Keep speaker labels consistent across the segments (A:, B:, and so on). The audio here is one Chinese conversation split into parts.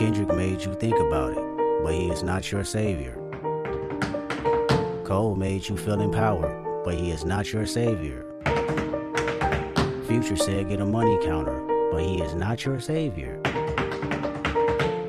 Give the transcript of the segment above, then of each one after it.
A: Kendrick made you think about it, but he is not your savior. Cole made you feel empowered, but he is not your savior. Future said get a money counter, but he is not your savior.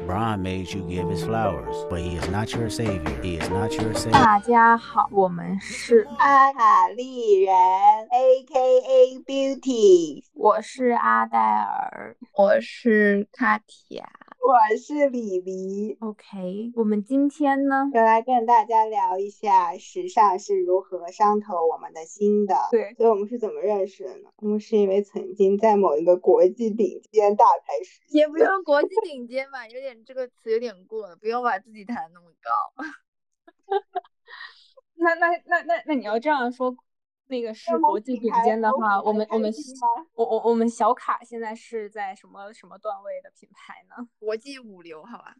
A: Brian made you give his flowers, but he is not your savior. He is not your savior.
B: 大家好，我们是
C: 阿卡丽人，A.K.A. Beauty，
B: 我是阿黛尔，
D: 我是卡提亚。
C: 我是李黎。
B: OK，我们今天呢，
C: 要来跟大家聊一下时尚是如何伤透我们的心的。
B: 对，
C: 所以我们是怎么认识的呢？我们是因为曾经在某一个国际顶尖大牌时，
D: 也不用国际顶尖吧，有点这个词有点过了，不用把自己抬那么高。
B: 那那那那那你要这样说，那个是国际顶尖的话，我们我们我我我们小卡现在是在什么什么段位的品牌呢
D: 国际五流，好吧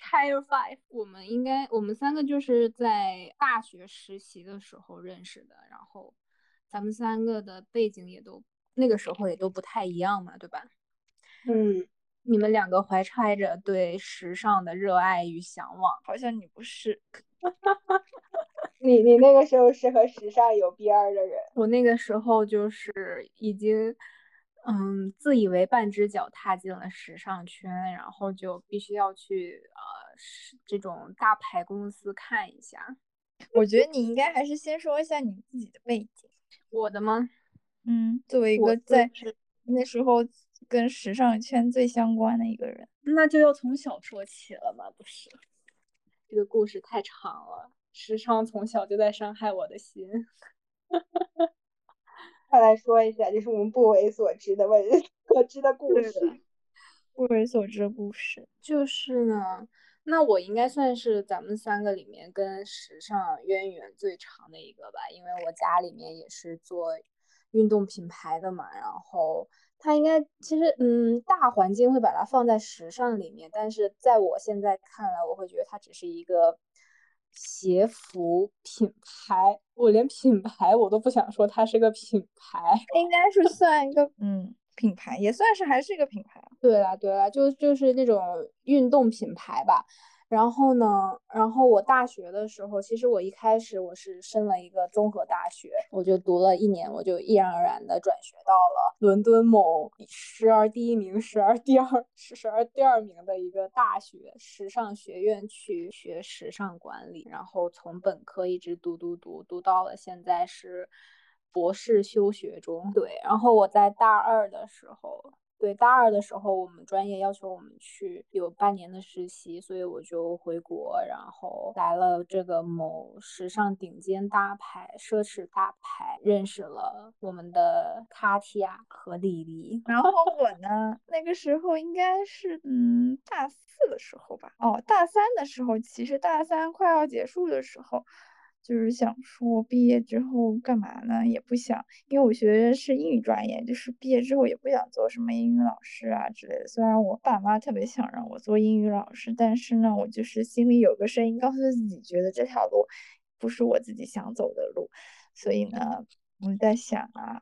B: ？？Tire Five，我们应该我们三个就是在大学实习的时候认识的，然后咱们三个的背景也都那个时候也都不太一样嘛，对吧？
C: 嗯，
B: 你们两个怀揣着对时尚的热爱与向往，
D: 好像你不是。
C: 你你那个时候是和时尚有边儿的人，
B: 我那个时候就是已经，嗯，自以为半只脚踏进了时尚圈，然后就必须要去呃是这种大牌公司看一下。
D: 我觉得你应该还是先说一下你自己的背景。
B: 我的吗？
D: 嗯，作为一个在那时候跟时尚圈最相关的一个人，
B: 那就要从小说起了嘛，不是？这个故事太长了，时尚从小就在伤害我的心。
C: 快来说一下，这是我们不为所知的为所 知的故事。
D: 不为所知的故事。
B: 就是呢，那我应该算是咱们三个里面跟时尚渊源最长的一个吧，因为我家里面也是做运动品牌的嘛，然后它应该其实嗯大环境会把它放在时尚里面，但是在我现在看来，我会觉得它只是一个鞋服品牌，我连品牌我都不想说它是个品牌。
D: 应该是算一个 嗯品牌，也算是还是一个品牌啊。
B: 对啦，对啦，就就是那种运动品牌吧。然后呢，然后我大学的时候，其实我一开始我是申了一个综合大学，我就读了一年，我就毅然而然的转学到了伦敦某时而第一名、时而第二、时时而第二名的一个大学时尚学院去学时尚管理，然后从本科一直读读读读到了现在是博士休学中。对，然后我在大二的时候。对，大二的时候，我们专业要求我们去有半年的实习，所以我就回国，然后来了这个某时尚顶尖大牌、奢侈大牌，认识了我们的卡提亚和莉莉。
D: 然后我呢，那个时候应该是嗯大四的时候吧，哦，大三的时候，其实大三快要结束的时候，就是想说毕业之后干嘛呢？也不想，因为我学的是英语专业，就是毕业之后也不想做什么英语老师啊之类的。虽然我爸妈特别想让我做英语老师，但是呢，我就是心里有个声音告诉自己，觉得这条路不是我自己想走的路，所以呢，我在想啊。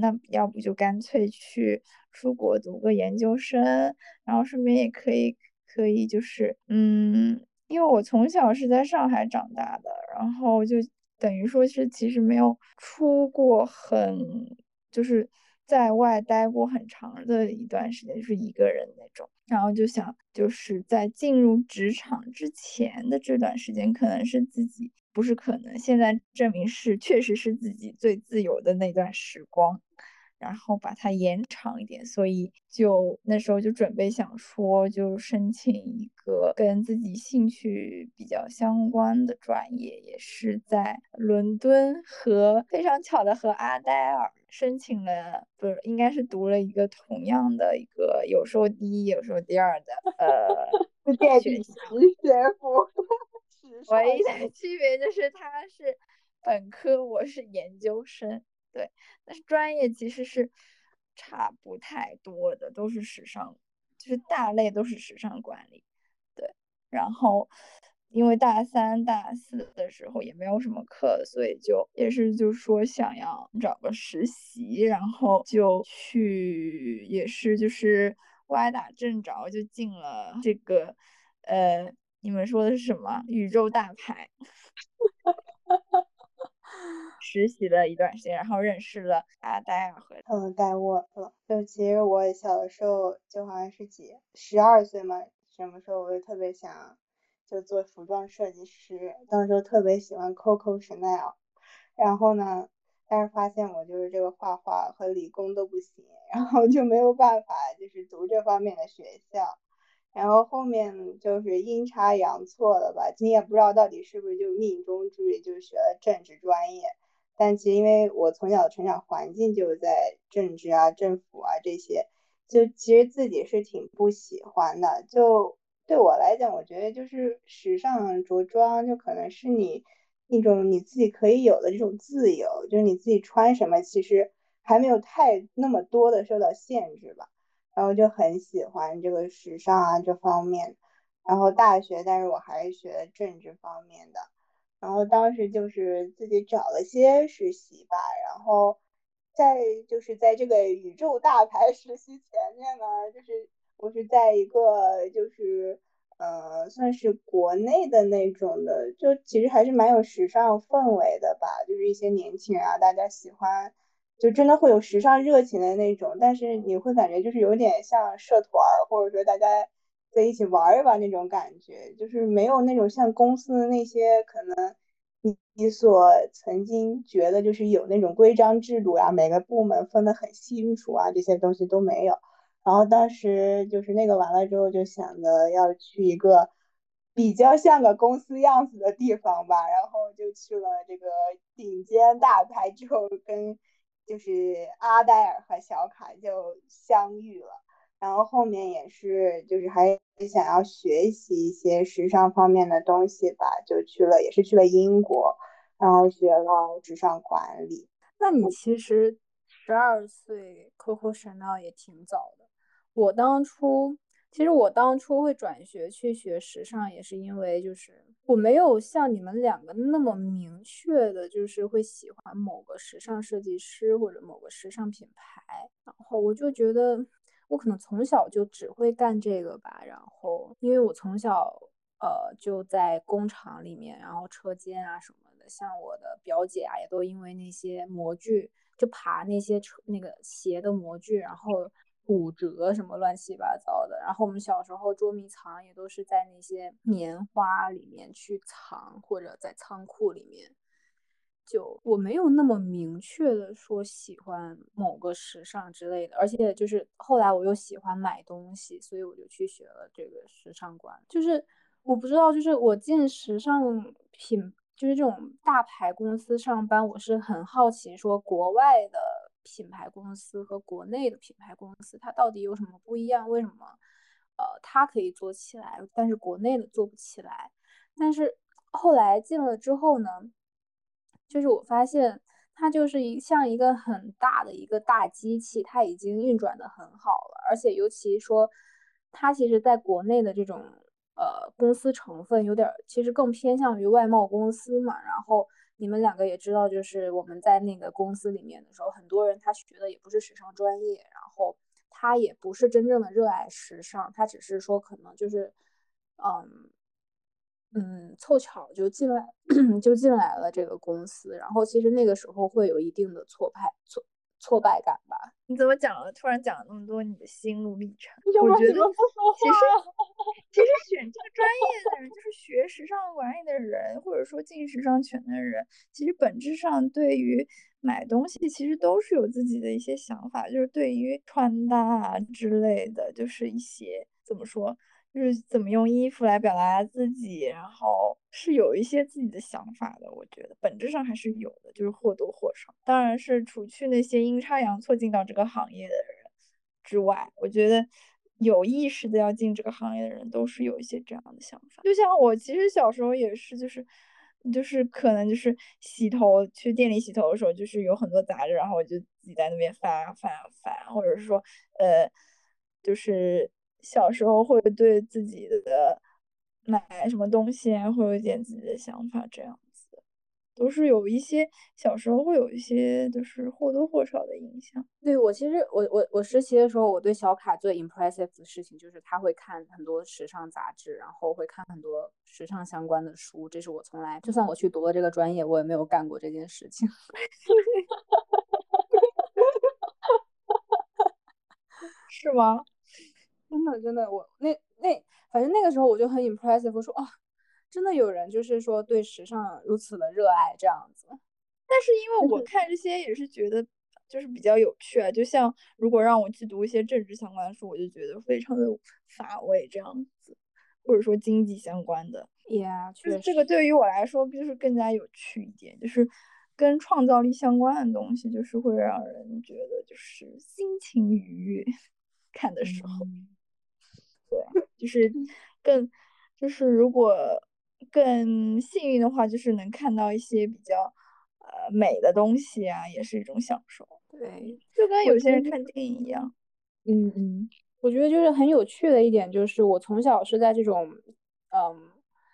D: 那要不就干脆去出国读个研究生，然后顺便也可以可以就是嗯，因为我从小是在上海长大的，然后就等于说是其实没有出过很就是在外待过很长的一段时间，就是一个人那种，然后就想就是在进入职场之前的这段时间，可能是自己。不是可能，现在证明是确实是自己最自由的那段时光，然后把它延长一点，所以就那时候就准备想说，就申请一个跟自己兴趣比较相关的专业，也是在伦敦和非常巧的和阿黛尔申请了，不是应该是读了一个同样的一个有时候第一有时候第二的呃
C: 是垫
D: 学。
C: 学府。
D: 唯一的区别就是他是本科，我是研究生，对，但是专业其实是差不太多的，都是时尚，就是大类都是时尚管理，对，然后因为大三、大四的时候也没有什么课，所以就也是就说想要找个实习，然后就去，也是就是。歪打正着就进了这个，呃，你们说的是什么？宇宙大牌。实习了一段时间，然后认识了阿黛尔和
C: 他们带我了。就其实我小的时候就好像是几十二岁嘛，什么时候我就特别想就做服装设计师，当时特别喜欢 Coco Chanel，然后呢，但是发现我就是这个画画和理工都不行，然后就没有办法就是读这方面的学校。然后后面就是阴差阳错的吧，你也不知道到底是不是就命中注定，就学了政治专业。但其实因为我从小的成长环境就在政治啊、政府啊这些，就其实自己是挺不喜欢的。就对我来讲，我觉得就是时尚着装，就可能是你一种你自己可以有的这种自由，就是你自己穿什么，其实还没有太那么多的受到限制吧。然后就很喜欢这个时尚啊这方面，然后大学，但是我还是学政治方面的，然后当时就是自己找了些实习吧，然后在就是在这个宇宙大牌实习前面呢，就是我是在一个就是呃算是国内的那种的，就其实还是蛮有时尚氛围的吧，就是一些年轻人啊，大家喜欢。就真的会有时尚热情的那种，但是你会感觉就是有点像社团，或者说大家在一起玩一玩那种感觉，就是没有那种像公司的那些可能你你所曾经觉得就是有那种规章制度呀，每个部门分得很清楚啊，这些东西都没有。然后当时就是那个完了之后，就想着要去一个比较像个公司样子的地方吧，然后就去了这个顶尖大牌，之后跟。就是阿黛尔和小卡就相遇了，然后后面也是就是还想要学习一些时尚方面的东西吧，就去了也是去了英国，然后学了时尚管理。
B: 那你其实十二岁 Coco Chanel 也挺早的，我当初。其实我当初会转学去学时尚，也是因为就是我没有像你们两个那么明确的，就是会喜欢某个时尚设计师或者某个时尚品牌。然后我就觉得我可能从小就只会干这个吧。然后因为我从小呃就在工厂里面，然后车间啊什么的，像我的表姐啊也都因为那些模具就爬那些车那个鞋的模具，然后。骨折什么乱七八糟的，然后我们小时候捉迷藏也都是在那些棉花里面去藏，或者在仓库里面。就我没有那么明确的说喜欢某个时尚之类的，而且就是后来我又喜欢买东西，所以我就去学了这个时尚管。就是我不知道，就是我进时尚品，就是这种大牌公司上班，我是很好奇说国外的。品牌公司和国内的品牌公司，它到底有什么不一样？为什么，呃，它可以做起来，但是国内的做不起来？但是后来进了之后呢，就是我发现它就是一像一个很大的一个大机器，它已经运转的很好了，而且尤其说，它其实在国内的这种呃公司成分有点，其实更偏向于外贸公司嘛，然后。你们两个也知道，就是我们在那个公司里面的时候，很多人他学的也不是时尚专业，然后他也不是真正的热爱时尚，他只是说可能就是，嗯嗯，凑巧就进来 就进来了这个公司，然后其实那个时候会有一定的挫败挫挫败感吧。
D: 你怎么讲了？突然讲了那么多你的心路历程，我觉得其实。其实选这个专业的人，就是学时尚管理的人，或者说进时尚圈的人，其实本质上对于买东西，其实都是有自己的一些想法，就是对于穿搭啊之类的，就是一些怎么说，就是怎么用衣服来表达自己，然后是有一些自己的想法的。我觉得本质上还是有的，就是或多或少。当然是除去那些阴差阳错进到这个行业的人之外，我觉得。有意识的要进这个行业的人，都是有一些这样的想法。就像我，其实小时候也是，就是，就是可能就是洗头去店里洗头的时候，就是有很多杂志，然后我就自己在那边翻啊翻啊翻，或者是说，呃，就是小时候会对自己的买什么东西啊，会有一点自己的想法，这样子，都是有一些小时候会有一些就是或多或少的影响。
B: 对我其实我我我实习的时候，我对小卡最 impressive 的事情就是他会看很多时尚杂志，然后会看很多时尚相关的书。这是我从来就算我去读了这个专业，我也没有干过这件事情。
D: 是吗？
B: 真的真的，我那那反正那个时候我就很 impressive，我说啊，真的有人就是说对时尚如此的热爱这样子。
D: 但是因为我看这些也是觉得就是比较有趣啊，就像如果让我去读一些政治相关的书，我就觉得非常的乏味这样子，或者说经济相关的
B: ，Yeah，
D: 就是这个对于我来说就是更加有趣一点，就是跟创造力相关的东西，就是会让人觉得就是心情愉悦，看的时候。对，就是更，就是如果更幸运的话，就是能看到一些比较呃美的东西啊，也是一种享受。
B: 对，
D: 就跟有些人看电影一样。
B: 嗯嗯，我觉得就是很有趣的一点，就是我从小是在这种，嗯，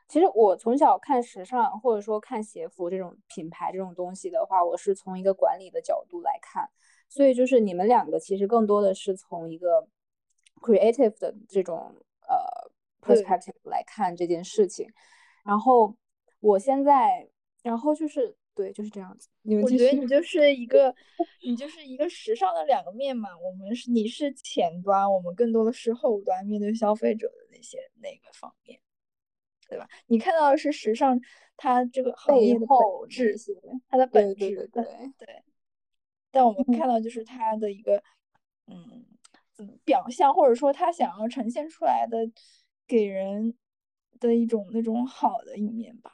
B: 其实我从小看时尚或者说看鞋服这种品牌这种东西的话，我是从一个管理的角度来看，所以就是你们两个其实更多的是从一个。Creative 的这种呃 perspective 来看这件事情，然后我现在，然后就是对，就是这样子。
D: 我觉得你就是一个，你就是一个时尚的两个面嘛。我们是你是前端，我们更多的是后端，面对消费者的那些那个方面，对吧？你看到的是时尚它这个行业的本质，它的本质，
B: 对
D: 对。但我们看到就是它的一个，嗯。表象，或者说他想要呈现出来的，给人的一种那种好的一面吧。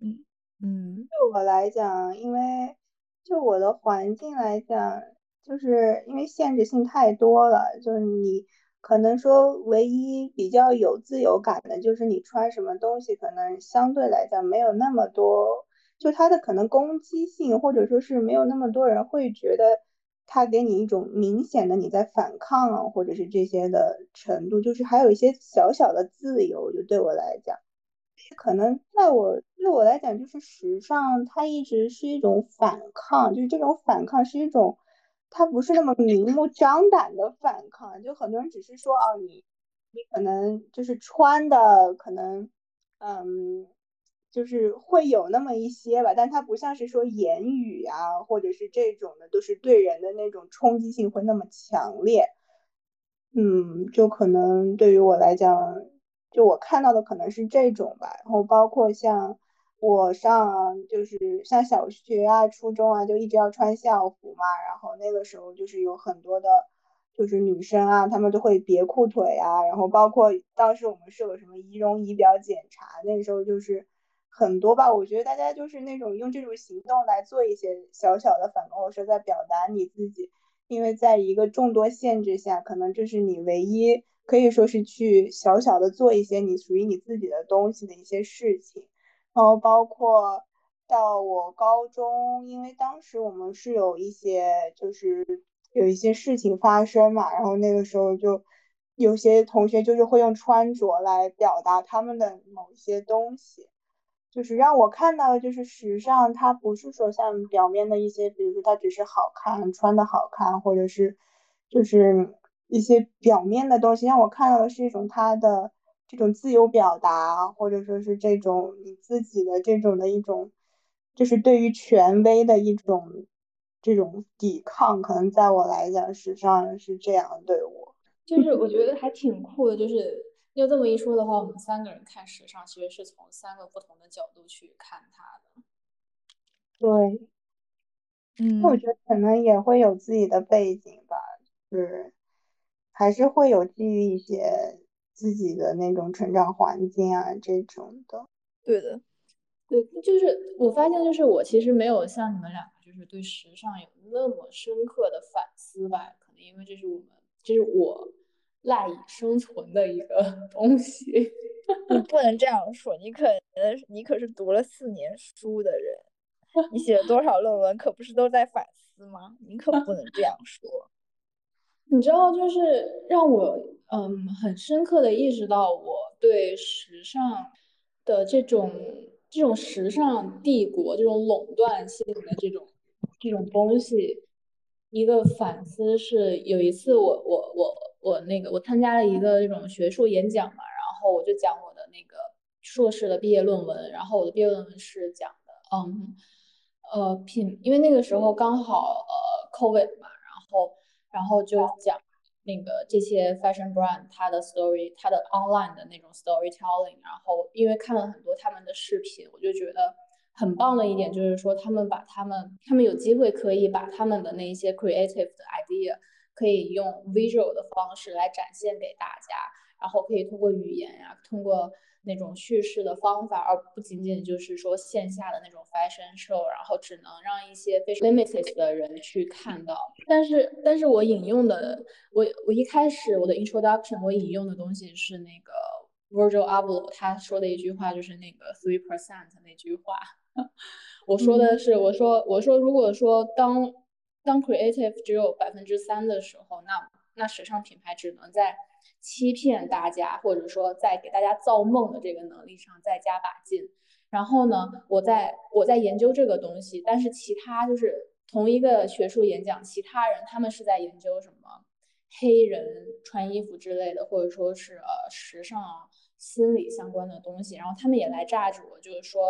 D: 嗯
C: 嗯，对我来讲，因为就我的环境来讲，就是因为限制性太多了，就是你可能说唯一比较有自由感的，就是你穿什么东西，可能相对来讲没有那么多，就它的可能攻击性，或者说是没有那么多人会觉得。它给你一种明显的你在反抗啊，或者是这些的程度，就是还有一些小小的自由。就对我来讲，可能在我对我来讲，就是时尚它一直是一种反抗，就是这种反抗是一种，它不是那么明目张胆的反抗。就很多人只是说哦，你你可能就是穿的可能，嗯。就是会有那么一些吧，但它不像是说言语啊，或者是这种的，都是对人的那种冲击性会那么强烈。嗯，就可能对于我来讲，就我看到的可能是这种吧。然后包括像我上就是像小学啊、初中啊，就一直要穿校服嘛。然后那个时候就是有很多的，就是女生啊，她们都会别裤腿啊。然后包括当时我们是有什么仪容仪表检查，那时候就是。很多吧，我觉得大家就是那种用这种行动来做一些小小的反抗，或者说在表达你自己，因为在一个众多限制下，可能这是你唯一可以说是去小小的做一些你属于你自己的东西的一些事情。然后包括到我高中，因为当时我们是有一些就是有一些事情发生嘛，然后那个时候就有些同学就是会用穿着来表达他们的某些东西。就是让我看到的，就是时尚，它不是说像表面的一些，比如说它只是好看，穿的好看，或者是就是一些表面的东西。让我看到的是一种它的这种自由表达，或者说是这种你自己的这种的一种，就是对于权威的一种这种抵抗。可能在我来讲，时尚是这样对我，
B: 就是我觉得还挺酷的，就是。要这么一说的话，我们三个人看时尚，其实是从三个不同的角度去看它的。
C: 对，
D: 嗯，
C: 我觉得可能也会有自己的背景吧，就是，还是会有基于一些自己的那种成长环境啊这种的。
D: 对的，
B: 对，就是我发现，就是我其实没有像你们两个，就是对时尚有那么深刻的反思吧，可能因为这是我们，这是我。赖以生存的一个 东西，
D: 你不能这样说。你可，你可是读了四年书的人，你写了多少论文，可不是都在反思吗？你可不能这样说。
B: 你知道，就是让我嗯很深刻的意识到，我对时尚的这种这种时尚帝国这种垄断性的这种这种东西，一个反思是有一次我我我我那个我参加了一个这种学术演讲嘛，然后我就讲我的那个硕士的毕业论文，然后我的毕业论文是讲的，嗯，呃品，因为那个时候刚好呃 COVID 嘛，然后然后就讲。那个这些 fashion brand 它的 story，它的 online 的那种 storytelling，然后因为看了很多他们的视频，我就觉得很棒的一点就是说，他们把他们他们有机会可以把他们的那一些 creative 的 idea 可以用 visual 的方式来展现给大家，然后可以通过语言呀，通过。那种叙事的方法，而不仅仅就是说线下的那种 fashion show，然后只能让一些非常 limited 的人去看到。但是，但是我引用的，我我一开始我的 introduction 我引用的东西是那个 Virgil Abloh 他说的一句话，就是那个 three percent 那句话。我说的是，我说我说，如果说当当 creative 只有百分之三的时候，那那时尚品牌只能在。欺骗大家，或者说在给大家造梦的这个能力上再加把劲。然后呢，我在我在研究这个东西，但是其他就是同一个学术演讲，其他人他们是在研究什么黑人穿衣服之类的，或者说是呃时尚心理相关的东西。然后他们也来炸着我，就是说，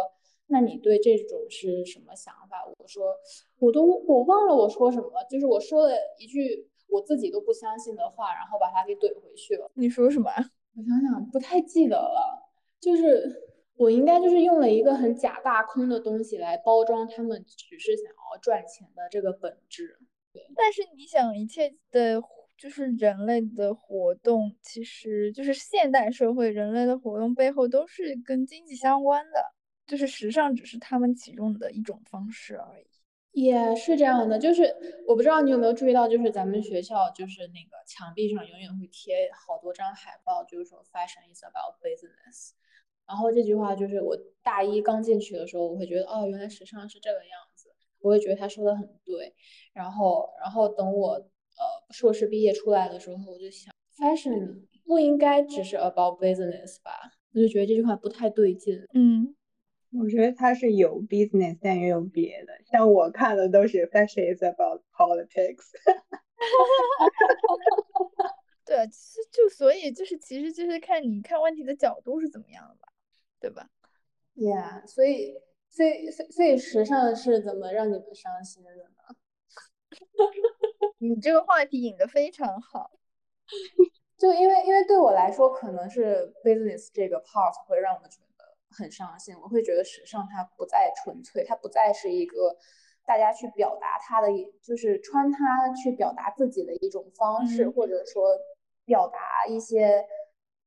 B: 那你对这种是什么想法？我说，我都我忘了我说什么了，就是我说了一句。我自己都不相信的话，然后把他给怼回去了。
D: 你说什么？
B: 我想想，不太记得了。就是我应该就是用了一个很假大空的东西来包装他们只是想要赚钱的这个本质。
D: 但是你想，一切的，就是人类的活动，其实就是现代社会人类的活动背后都是跟经济相关的，就是时尚只是他们其中的一种方式而已。
B: 也是这样的，就是我不知道你有没有注意到，就是咱们学校就是那个墙壁上永远会贴好多张海报，就是说 fashion is about business。然后这句话就是我大一刚进去的时候，我会觉得哦，原来时尚是这个样子，我会觉得他说的很对。然后，然后等我呃硕士毕业出来的时候，我就想，fashion 不应该只是 about business 吧？我就觉得这句话不太对劲。
D: 嗯。
C: 我觉得它是有 business，但也有别的。像我看的都是 fashion is about politics。
D: 对，其实就所以就是，其实就是看你看问题的角度是怎么样的吧，对吧
B: ？Yeah，所以，所以，所以时尚是怎么让你们伤心的呢？
D: 你这个话题引的非常好。
B: 就因为，因为对我来说，可能是 business 这个 part 会让我觉得。很伤心，我会觉得时尚它不再纯粹，它不再是一个大家去表达它的，就是穿它去表达自己的一种方式，或者说表达一些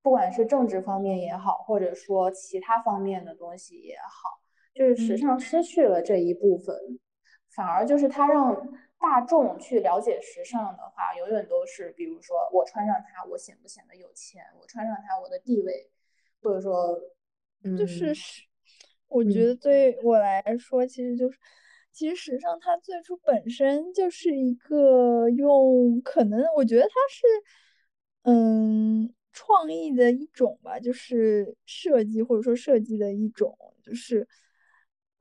B: 不管是政治方面也好，或者说其他方面的东西也好，就是时尚失去了这一部分，反而就是它让大众去了解时尚的话，永远都是比如说我穿上它，我显不显得有钱？我穿上它，我的地位，或者说。
D: 就是是，我觉得对我来说，其实就是，其实时尚它最初本身就是一个用，可能我觉得它是，嗯，创意的一种吧，就是设计或者说设计的一种，就是，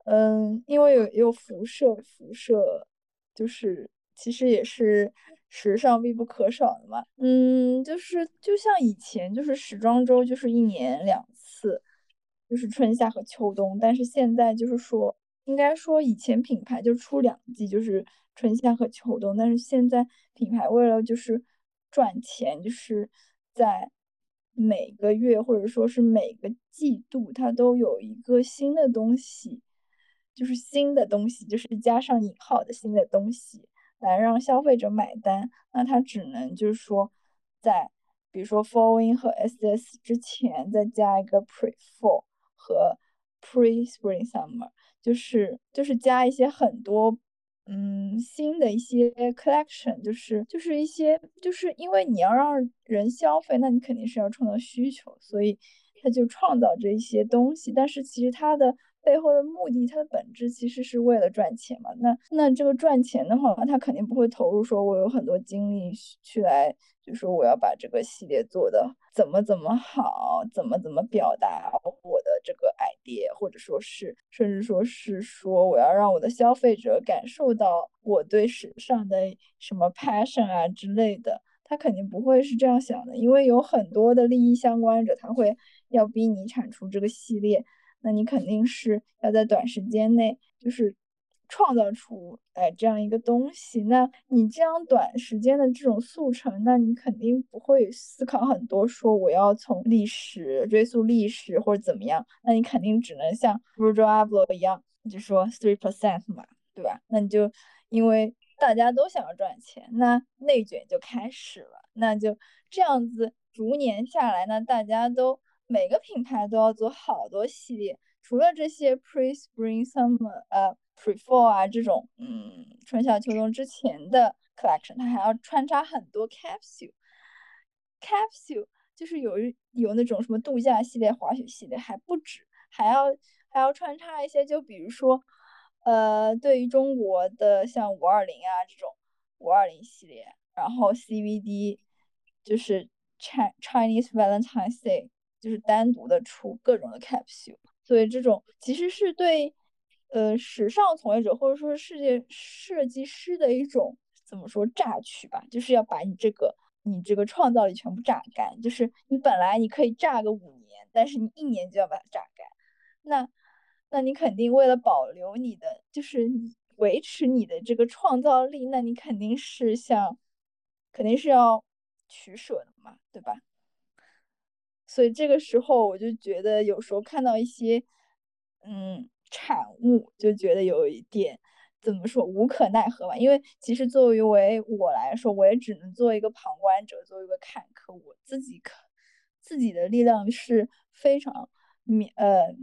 D: 嗯，因为有有辐射，辐射就是其实也是时尚必不可少的嘛，嗯，就是就像以前就是时装周就是一年两次。就是春夏和秋冬，但是现在就是说，应该说以前品牌就出两季，就是春夏和秋冬，但是现在品牌为了就是赚钱，就是在每个月或者说是每个季度，它都有一个新的东西，就是新的东西，就是加上引号的新的东西来让消费者买单，那它只能就是说在比如说 Fall in 和 SS 之前再加一个 Pre Fall。和 pre spring summer 就是就是加一些很多嗯新的一些 collection，就是就是一些就是因为你要让人消费，那你肯定是要创造需求，所以他就创造这一些东西。但是其实它的背后的目的，它的本质其实是为了赚钱嘛。那那这个赚钱的话，他肯定不会投入说我有很多精力去来，就说我要把这个系列做的怎么怎么好，怎么怎么表达我的。这个 idea。或者说是甚至说是说我要让我的消费者感受到我对时尚的什么 passion 啊之类的，他肯定不会是这样想的，因为有很多的利益相关者，他会要逼你产出这个系列，那你肯定是要在短时间内就是。创造出哎这样一个东西，那你这样短时间的这种速成，那你肯定不会思考很多，说我要从历史追溯历史或者怎么样，那你肯定只能像 Virgil Abloh 一样，就说 three percent 嘛，对吧？那你就因为大家都想要赚钱，那内卷就开始了，那就这样子逐年下来，那大家都每个品牌都要做好多系列，除了这些 pre spring summer 呃。Pre-fall 啊，这种嗯，春夏秋冬之前的 collection，它还要穿插很多 capsule，capsule 就是有有那种什么度假系列、滑雪系列，还不止，还要还要穿插一些，就比如说，呃，对于中国的像五二零啊这种五二零系列，然后 CVD 就是 Chinese Valentine's Day，就是单独的出各种的 capsule，所以这种其实是对。呃，时尚从业者或者说世界设计师的一种怎么说榨取吧，就是要把你这个你这个创造力全部榨干。就是你本来你可以榨个五年，但是你一年就要把它榨干。那那你肯定为了保留你的，就是你维持你的这个创造力，那你肯定是像肯定是要取舍的嘛，对吧？所以这个时候我就觉得有时候看到一些，嗯。产物就觉得有一点怎么说无可奈何吧，因为其实作为我来说，我也只能做一个旁观者，做一个看客，我自己可自己的力量是非常渺呃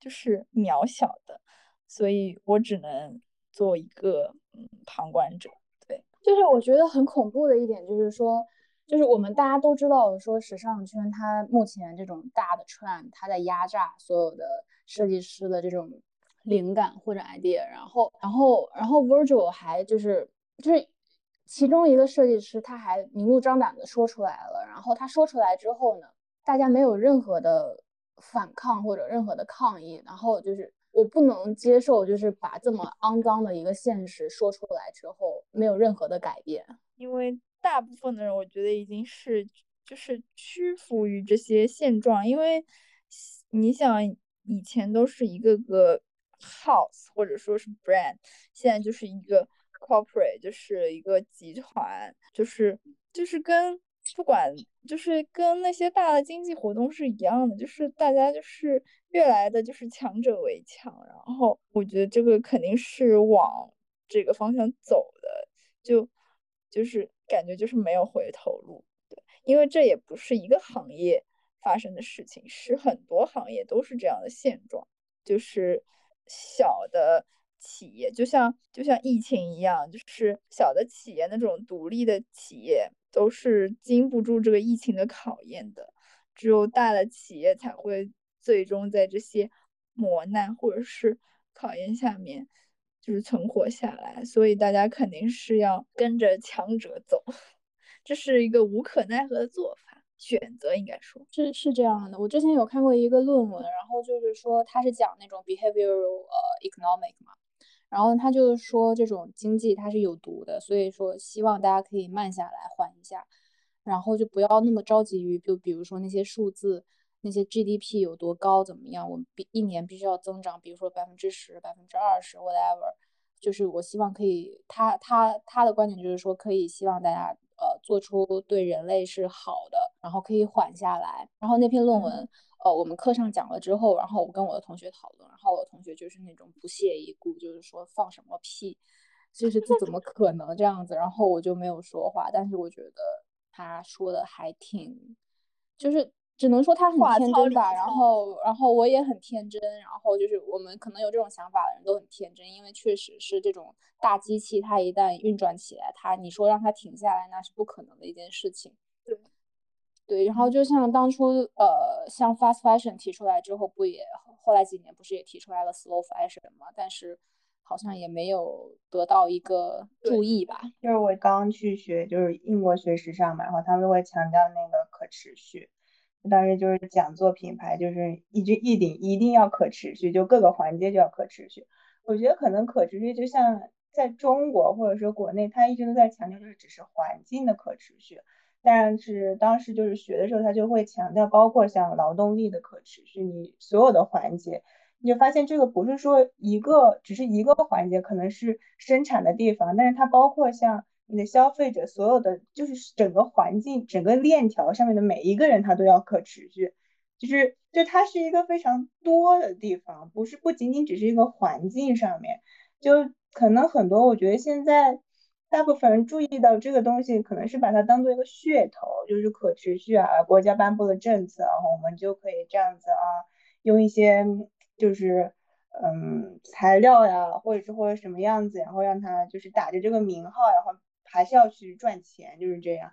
D: 就是渺小的，所以我只能做一个嗯旁观者。对，
B: 就是我觉得很恐怖的一点就是说，就是我们大家都知道说时尚圈它目前这种大的 trend，它在压榨所有的。设计师的这种灵感或者 idea，然后，然后，然后 Virgil 还就是就是其中一个设计师，他还明目张胆的说出来了。然后他说出来之后呢，大家没有任何的反抗或者任何的抗议。然后就是我不能接受，就是把这么肮脏的一个现实说出来之后，没有任何的改变。
D: 因为大部分的人，我觉得已经是就是屈服于这些现状。因为你想。以前都是一个个 house 或者说是 brand，现在就是一个 corporate，就是一个集团，就是就是跟不管就是跟那些大的经济活动是一样的，就是大家就是越来的就是强者为强，然后我觉得这个肯定是往这个方向走的，就就是感觉就是没有回头路，对，因为这也不是一个行业。发生的事情是很多行业都是这样的现状，就是小的企业，就像就像疫情一样，就是小的企业那种独立的企业都是经不住这个疫情的考验的，只有大的企业才会最终在这些磨难或者是考验下面就是存活下来，所以大家肯定是要跟着强者走，这是一个无可奈何的做法。选择应该说
B: 是是这样的。我之前有看过一个论文，然后就是说他是讲那种 behavioral 呃 economic 嘛，然后他就是说这种经济它是有毒的，所以说希望大家可以慢下来缓一下，然后就不要那么着急于就比如说那些数字，那些 GDP 有多高怎么样，我们必一年必须要增长，比如说百分之十、百分之二十 whatever，就是我希望可以，他他他的观点就是说可以希望大家。呃，做出对人类是好的，然后可以缓下来。然后那篇论文，呃，我们课上讲了之后，然后我跟我的同学讨论，然后我同学就是那种不屑一顾，就是说放什么屁，就是这 怎么可能这样子？然后我就没有说话，但是我觉得他说的还挺，就是。只能说他很天真吧，然后，然后我也很天真，然后就是我们可能有这种想法的人都很天真，因为确实是这种大机器，它一旦运转起来，它你说让它停下来，那是不可能的一件事情。
D: 对，
B: 对，然后就像当初呃，像 fast fashion 提出来之后，不也后来几年不是也提出来了 slow fashion 吗？但是好像也没有得到一个注意吧。
C: 就是我刚去学，就是英国学时尚嘛，然后他们会强调那个可持续。当时就是讲做品牌，就是一直一定一定要可持续，就各个环节就要可持续。我觉得可能可持续就像在中国或者说国内，他一直都在强调就是只是环境的可持续，但是当时就是学的时候，他就会强调包括像劳动力的可持续，你所有的环节，你就发现这个不是说一个只是一个环节，可能是生产的地方，但是它包括像。你的消费者所有的就是整个环境、整个链条上面的每一个人，他都要可持续，就是就它是一个非常多的地方，不是不仅仅只是一个环境上面，就可能很多，我觉得现在大部分人注意到这个东西，可能是把它当做一个噱头，就是可持续啊，国家颁布的政策，然后我们就可以这样子啊，用一些就是嗯材料呀，或者是或者什么样子，然后让它就是打着这个名号，然后。还是要去赚钱，就是这样。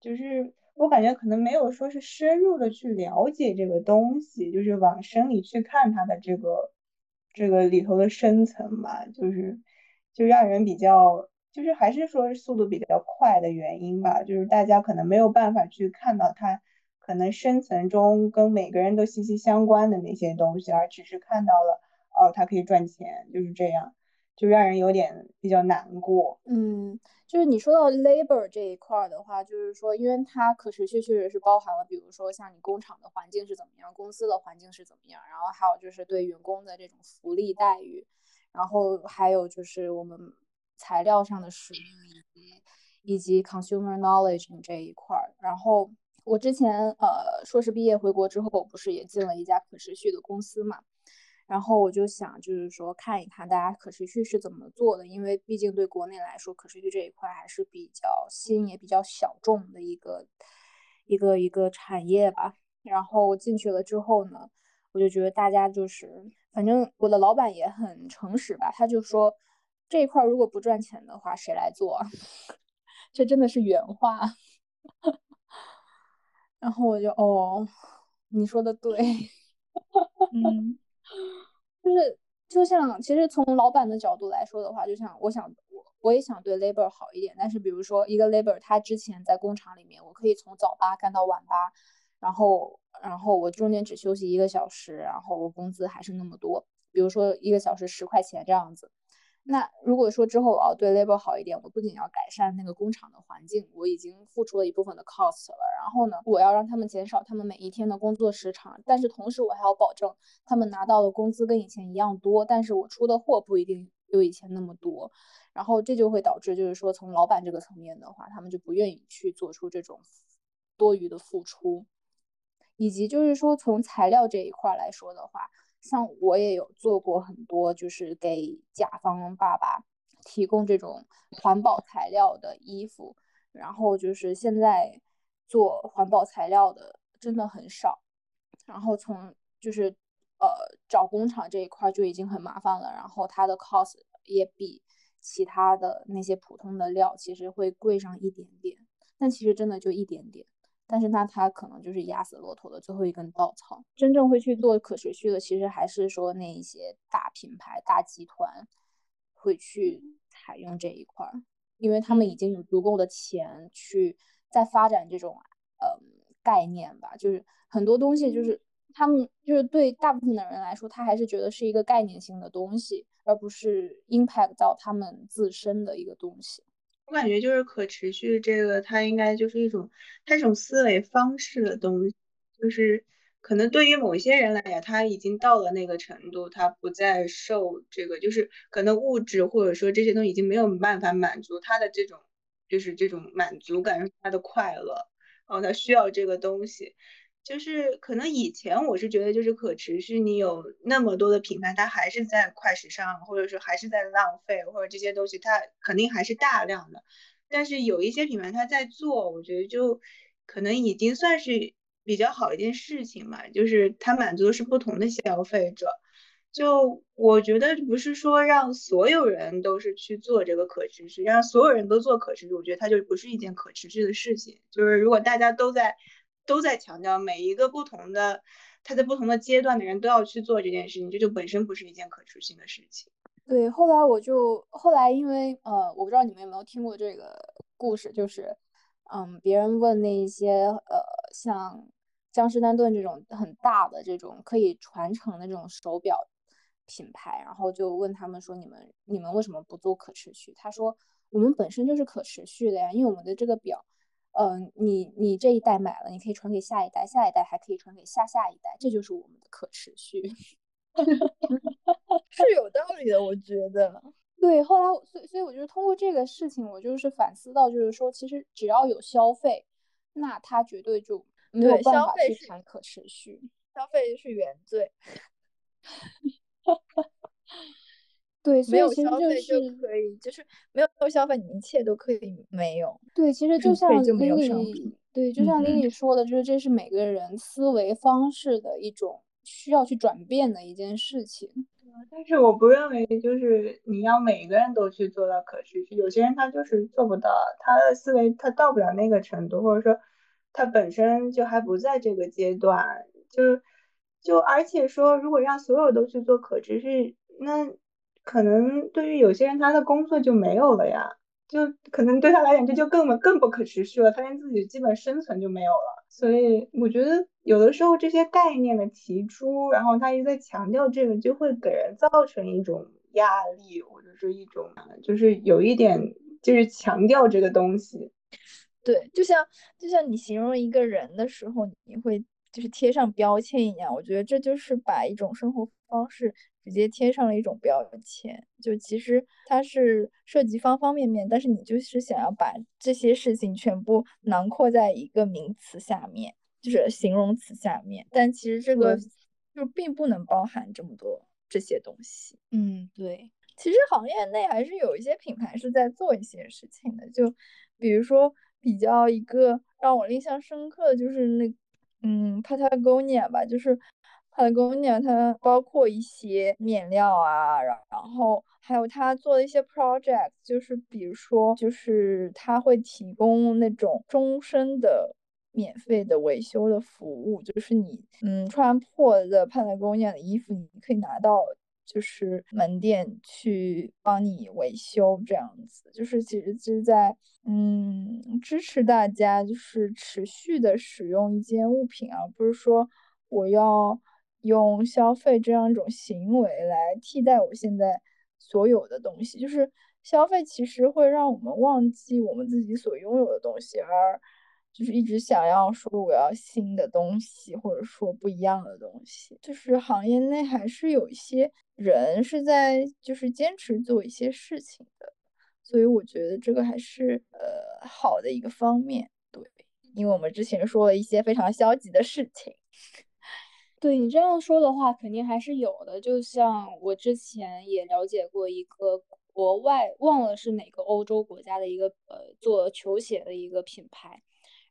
C: 就是我感觉可能没有说是深入的去了解这个东西，就是往深里去看它的这个这个里头的深层吧。就是就让人比较，就是还是说速度比较快的原因吧。就是大家可能没有办法去看到它可能深层中跟每个人都息息相关的那些东西，而只是看到了哦，它可以赚钱，就是这样，就让人有点比较难过。
B: 嗯。就是你说到 labor 这一块的话，就是说，因为它可持续确实是包含了，比如说像你工厂的环境是怎么样，公司的环境是怎么样，然后还有就是对员工的这种福利待遇，然后还有就是我们材料上的使用以及以及 consumer knowledge 这一块儿。然后我之前呃硕士毕业回国之后，不是也进了一家可持续的公司嘛？然后我就想，就是说看一看大家可持续是怎么做的，因为毕竟对国内来说，可持续这一块还是比较新也比较小众的一个一个一个产业吧。然后进去了之后呢，我就觉得大家就是，反正我的老板也很诚实吧，他就说这一块如果不赚钱的话，谁来做？这真的是原话。然后我就哦，你说的对，嗯。就是就像，其实从老板的角度来说的话，就像我想我我也想对 labor 好一点，但是比如说一个 labor，他之前在工厂里面，我可以从早八干到晚八，然后然后我中间只休息一个小时，然后我工资还是那么多，比如说一个小时十块钱这样子。那如果说之后我要对 labor 好一点，我不仅要改善那个工厂的环境，我已经付出了一部分的 cost 了。然后呢，我要让他们减少他们每一天的工作时长，但是同时我还要保证他们拿到的工资跟以前一样多，但是我出的货不一定有以前那么多。然后这就会导致，就是说从老板这个层面的话，他们就不愿意去做出这种多余的付出，以及就是说从材料这一块来说的话。像我也有做过很多，就是给甲方爸爸提供这种环保材料的衣服，然后就是现在做环保材料的真的很少，然后从就是呃找工厂这一块就已经很麻烦了，然后它的 cost 也比其他的那些普通的料其实会贵上一点点，但其实真的就一点点。但是那它可能就是压死骆驼的最后一根稻草。真正会去做可持续的，其实还是说那一些大品牌、大集团会去采用这一块儿，因为他们已经有足够的钱去在发展这种呃概念吧。就是很多东西，就是他们就是对大部分的人来说，他还是觉得是一个概念性的东西，而不是 impact 到他们自身的一个东西。
C: 我感觉就是可持续这个，它应该就是一种，它一种思维方式的东西，就是可能对于某些人来讲，他已经到了那个程度，他不再受这个，就是可能物质或者说这些东西已经没有办法满足他的这种，就是这种满足感，他的快乐，然后他需要这个东西。就是可能以前我是觉得就是可持续，你有那么多的品牌，它还是在快时尚，或者说还是在浪费，或者这些东西它肯定还是大量的。但是有一些品牌它在做，我觉得就可能已经算是比较好一件事情嘛，就是它满足的是不同的消费者。就我觉得不是说让所有人都是去做这个可持续，让所有人都做可持续，我觉得它就不是一件可持续的事情。就是如果大家都在。都在强调每一个不同的，他在不同的阶段的人都要去做这件事情，这就本身不是一件可持续的事情。
B: 对，后来我就后来因为呃，我不知道你们有没有听过这个故事，就是嗯，别人问那一些呃，像江诗丹顿这种很大的这种可以传承的这种手表品牌，然后就问他们说：“你们你们为什么不做可持续？”他说：“我们本身就是可持续的呀，因为我们的这个表，嗯，你你这一代买了，你可以传给下一代，下一代还可以传给下下一代，这就是我们的可持续。”
D: 是有道理的，我觉得。
B: 对，后来所以所以我就通过这个事情，我就是反思到，就是说，其实只要有消费，那它绝对就没有办法去谈可持续。
D: 消费是原罪。
B: 对，
D: 没有
B: 消
D: 费就可以，就是没有消费，你一切都可以没有。
B: 对，其实就像林里，对，就像林里说的，就是这是每个人思维方式的一种需要去转变的一件事情。
C: 但是我不认为就是你要每个人都去做到可持续，有些人他就是做不到，他的思维他到不了那个程度，或者说他本身就还不在这个阶段，就是就而且说如果让所有都去做可持续，那可能对于有些人他的工作就没有了呀，就可能对他来讲这就更更不可持续了，他连自己基本生存就没有了。所以我觉得有的时候这些概念的提出，然后他一再强调这个，就会给人造成一种压力，或者是一种就是有一点就是强调这个东西。
D: 对，就像就像你形容一个人的时候，你会就是贴上标签一样。我觉得这就是把一种生活方式直接贴上了一种标签。就其实它是涉及方方面面，但是你就是想要把这些事情全部囊括在一个名词下面，就是形容词下面。但其实这个就并不能包含这么多这些东西。
B: 嗯，对。
D: 其实行业内还是有一些品牌是在做一些事情的，就比如说。比较一个让我印象深刻的就是那，嗯，Patagonia 吧，就是 Patagonia，它包括一些面料啊，然后还有它做的一些 project，就是比如说，就是它会提供那种终身的免费的维修的服务，就是你，嗯，穿破的 Patagonia 的衣服，你可以拿到。就是门店去帮你维修这样子，就是其实是在嗯支持大家就是持续的使用一件物品而不是说我要用消费这样一种行为来替代我现在所有的东西。就是消费其实会让我们忘记我们自己所拥有的东西，而就是一直想要说我要新的东西，或者说不一样的东西。就是行业内还是有一些。人是在就是坚持做一些事情的，所以我觉得这个还是呃好的一个方面。对，因为我们之前说了一些非常消极的事情。
B: 对你这样说的话，肯定还是有的。就像我之前也了解过一个国外，忘了是哪个欧洲国家的一个呃做球鞋的一个品牌，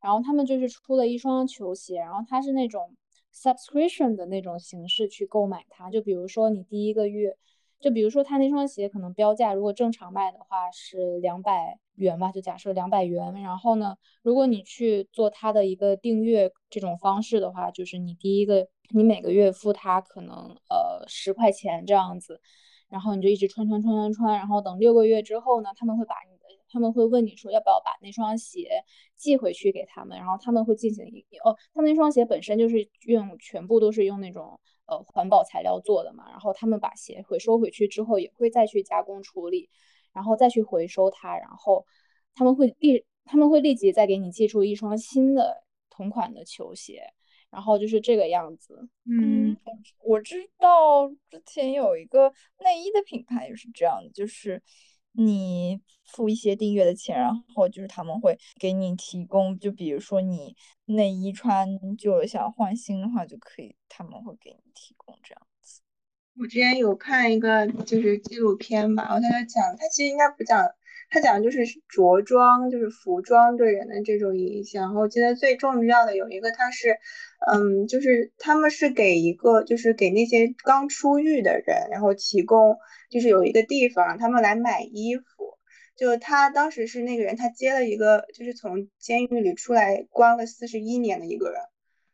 B: 然后他们就是出了一双球鞋，然后它是那种。subscription 的那种形式去购买它，就比如说你第一个月，就比如说他那双鞋可能标价如果正常卖的话是两百元吧，就假设两百元。然后呢，如果你去做他的一个订阅这种方式的话，就是你第一个你每个月付他可能呃十块钱这样子，然后你就一直穿穿穿穿穿，然后等六个月之后呢，他们会把你。他们会问你说要不要把那双鞋寄回去给他们，然后他们会进行一哦，他们那双鞋本身就是用全部都是用那种呃环保材料做的嘛，然后他们把鞋回收回去之后也会再去加工处理，然后再去回收它，然后他们会立他们会立即再给你寄出一双新的同款的球鞋，然后就是这个样子。
D: 嗯，我知道之前有一个内衣的品牌也是这样的，就是。你付一些订阅的钱，然后就是他们会给你提供，就比如说你内衣穿旧了想换新的话，就可以，他们会给你提供这样子。
C: 我之前有看一个就是纪录片吧，然后他讲，他其实应该不讲，他讲的就是着装，就是服装对人的这种影响。我记得最重要的有一个，他是，嗯，就是他们是给一个，就是给那些刚出狱的人，然后提供。就是有一个地方，他们来买衣服。就他当时是那个人，他接了一个，就是从监狱里出来关了四十一年的一个人。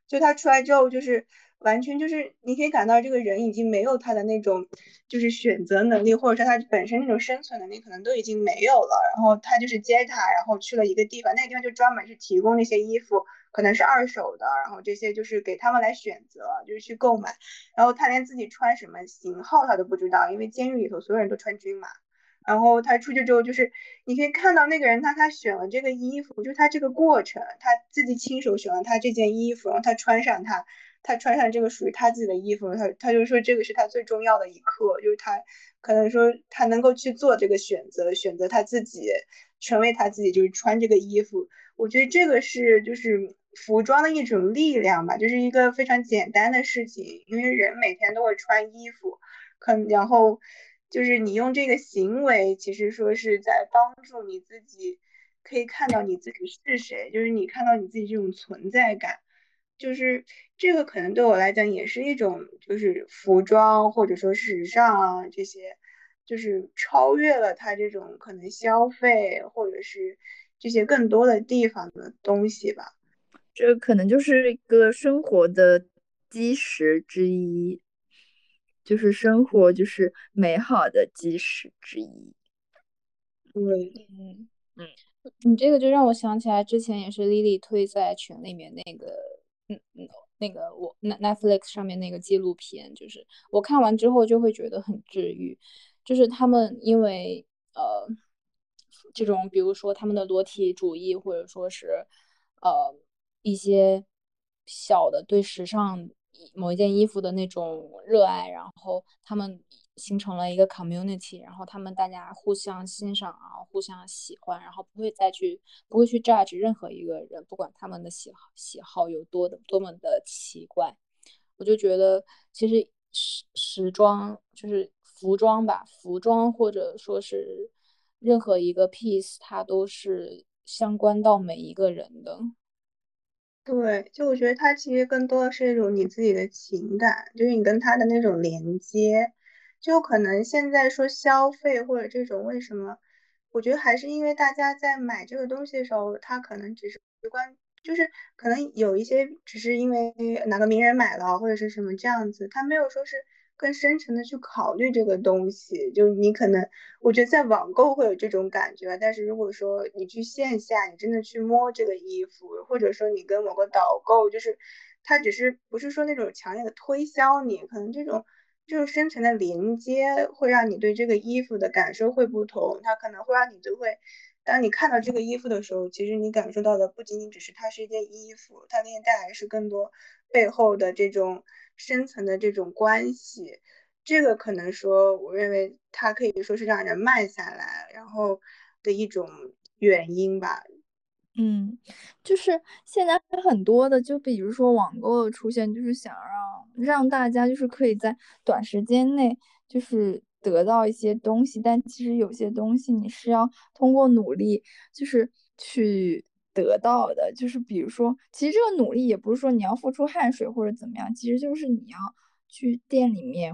C: 就他出来之后，就是完全就是你可以感到这个人已经没有他的那种就是选择能力，或者说他本身那种生存能力可能都已经没有了。然后他就是接他，然后去了一个地方，那个地方就专门是提供那些衣服可能是二手的，然后这些就是给他们来选择，就是去购买。然后他连自己穿什么型号他都不知道，因为监狱里头所有人都穿军码。然后他出去之后，就是你可以看到那个人，他他选了这个衣服，就他这个过程，他自己亲手选了他这件衣服，然后他穿上他，他穿上这个属于他自己的衣服，他他就说这个是他最重要的一刻，就是他可能说他能够去做这个选择，选择他自己成为他自己，就是穿这个衣服。我觉得这个是就是服装的一种力量吧，就是一个非常简单的事情，因为人每天都会穿衣服，可然后。就是你用这个行为，其实说是在帮助你自己，可以看到你自己是谁，就是你看到你自己这种存在感，就是这个可能对我来讲也是一种，就是服装或者说时尚啊这些，就是超越了它这种可能消费或者是这些更多的地方的东西吧。
D: 这可能就是一个生活的基石之一。就是生活，就是美好的基石之一。
C: 对，
B: 嗯嗯，你这个就让我想起来，之前也是 Lily 推在群里面那个，嗯嗯，那个我 Netflix 上面那个纪录片，就是我看完之后就会觉得很治愈。就是他们因为呃，这种比如说他们的裸体主义，或者说是呃一些小的对时尚。某一件衣服的那种热爱，然后他们形成了一个 community，然后他们大家互相欣赏啊，互相喜欢，然后不会再去不会去 judge 任何一个人，不管他们的喜好喜好有多的多么的奇怪。我就觉得其实时时装就是服装吧，服装或者说是任何一个 piece，它都是相关到每一个人的。
C: 对，就我觉得它其实更多的是一种你自己的情感，就是你跟他的那种连接。就可能现在说消费或者这种为什么，我觉得还是因为大家在买这个东西的时候，他可能只是关，就是可能有一些只是因为哪个名人买了或者是什么这样子，他没有说是。更深层的去考虑这个东西，就你可能，我觉得在网购会有这种感觉，但是如果说你去线下，你真的去摸这个衣服，或者说你跟某个导购，就是他只是不是说那种强烈的推销你，可能这种这种深层的连接会让你对这个衣服的感受会不同，它可能会让你就会，当你看到这个衣服的时候，其实你感受到的不仅仅只是它是一件衣服，它给你带来是更多背后的这种。深层的这种关系，这个可能说，我认为它可以说是让人慢下来，然后的一种原因吧。
D: 嗯，就是现在很多的，就比如说网购的出现，就是想让让大家就是可以在短时间内就是得到一些东西，但其实有些东西你是要通过努力，就是去。得到的就是，比如说，其实这个努力也不是说你要付出汗水或者怎么样，其实就是你要去店里面，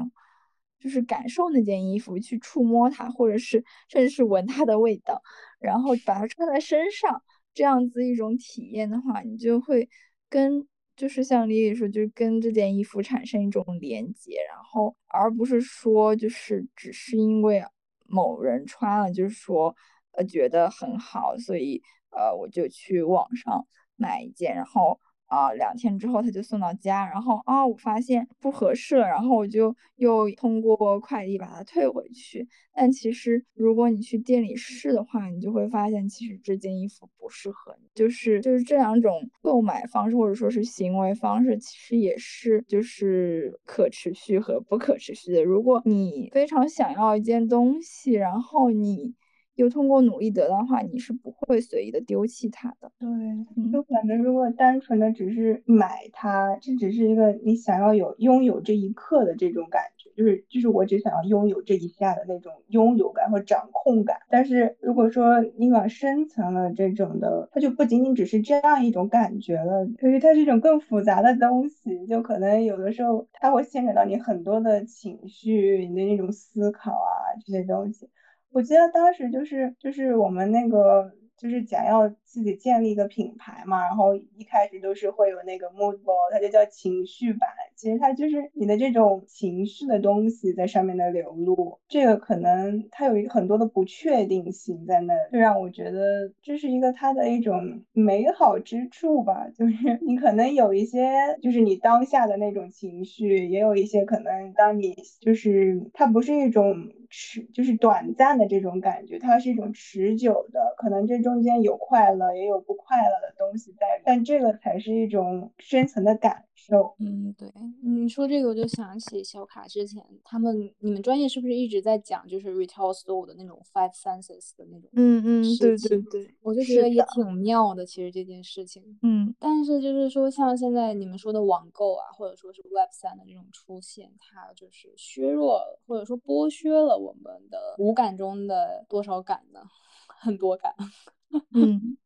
D: 就是感受那件衣服，去触摸它，或者是甚至是闻它的味道，然后把它穿在身上，这样子一种体验的话，你就会跟就是像李李说，就是跟这件衣服产生一种连接，然后而不是说就是只是因为某人穿了，就是说呃觉得很好，所以。呃，我就去网上买一件，然后啊，两天之后他就送到家，然后啊，我发现不合适了，然后我就又通过快递把它退回去。但其实如果你去店里试的话，你就会发现其实这件衣服不适合你。就是就是这两种购买方式或者说是行为方式，其实也是就是可持续和不可持续的。如果你非常想要一件东西，然后你。又通过努力得到的话，你是不会随意的丢弃它的。
C: 对，就反正如果单纯的只是买它，这只是一个你想要有拥有这一刻的这种感觉，就是就是我只想要拥有这一下的那种拥有感和掌控感。但是如果说你往深层了这种的，它就不仅仅只是这样一种感觉了，因为它是一种更复杂的东西，就可能有的时候它会牵扯到你很多的情绪，你的那种思考啊这些东西。我记得当时就是就是我们那个就是简要自己建立一个品牌嘛，然后一开始都是会有那个 mood board，它就叫情绪版，其实它就是你的这种情绪的东西在上面的流露，这个可能它有一很多的不确定性在那，就让我觉得这是一个它的一种美好之处吧。就是 你可能有一些，就是你当下的那种情绪，也有一些可能当你就是它不是一种持，就是短暂的这种感觉，它是一种持久的，可能这中间有快乐，也有不快乐的东西在，但这个才是一种深层的感受。
B: 嗯，对，你说这个我就想起小卡之前他们，你们专业是不是一直在讲就是 retail store 的那种 five senses 的那种？
D: 嗯嗯，对对对，
B: 我就觉得也挺妙的，其实这件事情。
D: 嗯，
B: 但是就是说，像现在你们说的网购啊，或者说是 web 三的这种出现，它就是削弱或者说剥削了我们的五感中的多少感呢？很多感。
D: 嗯。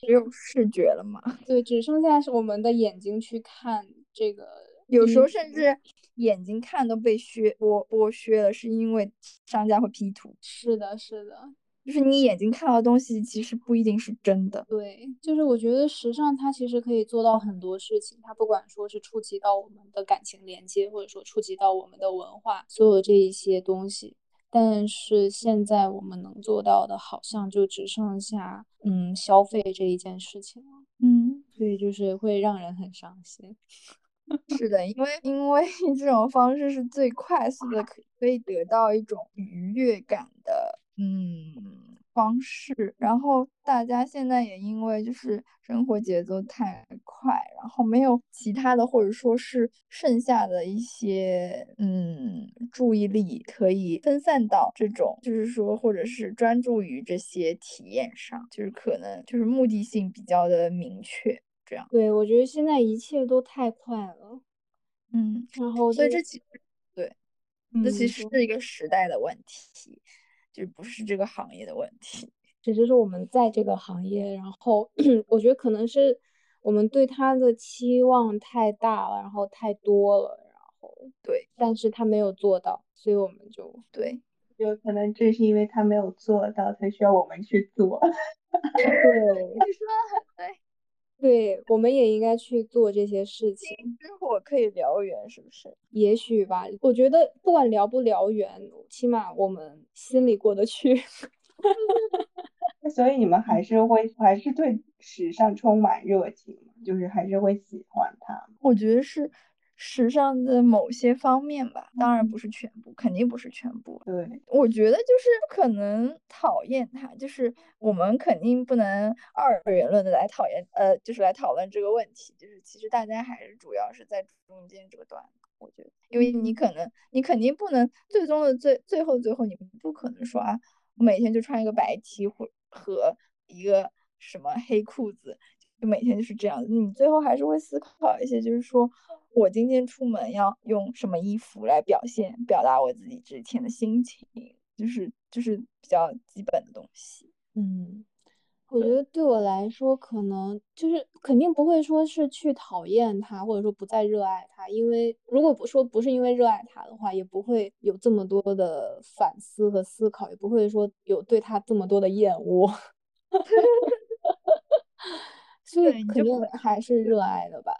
D: 只有视觉了嘛？
B: 对，只剩下是我们的眼睛去看这个，
D: 有时候甚至眼睛看都被削剥剥削了，是因为商家会 P 图。
B: 是的，是的，
D: 就是你眼睛看到的东西其实不一定是真的。
B: 对，就是我觉得时尚它其实可以做到很多事情，它不管说是触及到我们的感情连接，或者说触及到我们的文化，所有这一些东西。但是现在我们能做到的，好像就只剩下嗯消费这一件事情了，
D: 嗯，
B: 所以就是会让人很伤心。
D: 是的，因为因为 这种方式是最快速的，可可以得到一种愉悦感的，嗯。方式，然后大家现在也因为就是生活节奏太快，然后没有其他的或者说是剩下的一些嗯注意力可以分散到这种，就是说或者是专注于这些体验上，就是可能就是目的性比较的明确，这样。
B: 对，我觉得现在一切都太快了，
D: 嗯，
B: 然后
D: 所以这其实对，这其实是一个时代的问题。就不是这个行业的问题，
B: 只是说我们在这个行业，然后 我觉得可能是我们对他的期望太大了，然后太多了，然后
D: 对，
B: 但是他没有做到，所以我们就
D: 对，
C: 有可能正是因为他没有做到，才需要我们去做。
B: 对，
D: 你说的很对。
B: 对，我们也应该去做这些事情。
D: 之火可以燎原，是不是？
B: 也许吧。我觉得不管燎不燎原，起码我们心里过得去。
C: 所以你们还是会，还是对时尚充满热情，就是还是会喜欢它。
D: 我觉得是。时尚的某些方面吧，当然不是全部，肯定不是全部。
C: 对，
D: 我觉得就是不可能讨厌他，就是我们肯定不能二元论的来讨厌，呃，就是来讨论这个问题。就是其实大家还是主要是在中间这个段，我觉得，因为你可能，你肯定不能最终的最最后最后，你不可能说啊，我每天就穿一个白 T 或和一个什么黑裤子。就每天就是这样，你最后还是会思考一些，就是说我今天出门要用什么衣服来表现、表达我自己这一天的心情，就是就是比较基本的东西。
B: 嗯，我觉得对我来说，可能就是肯定不会说是去讨厌他，或者说不再热爱他，因为如果不说不是因为热爱他的话，也不会有这么多的反思和思考，也不会说有对他这么多的厌恶。所以肯定还是热爱的吧，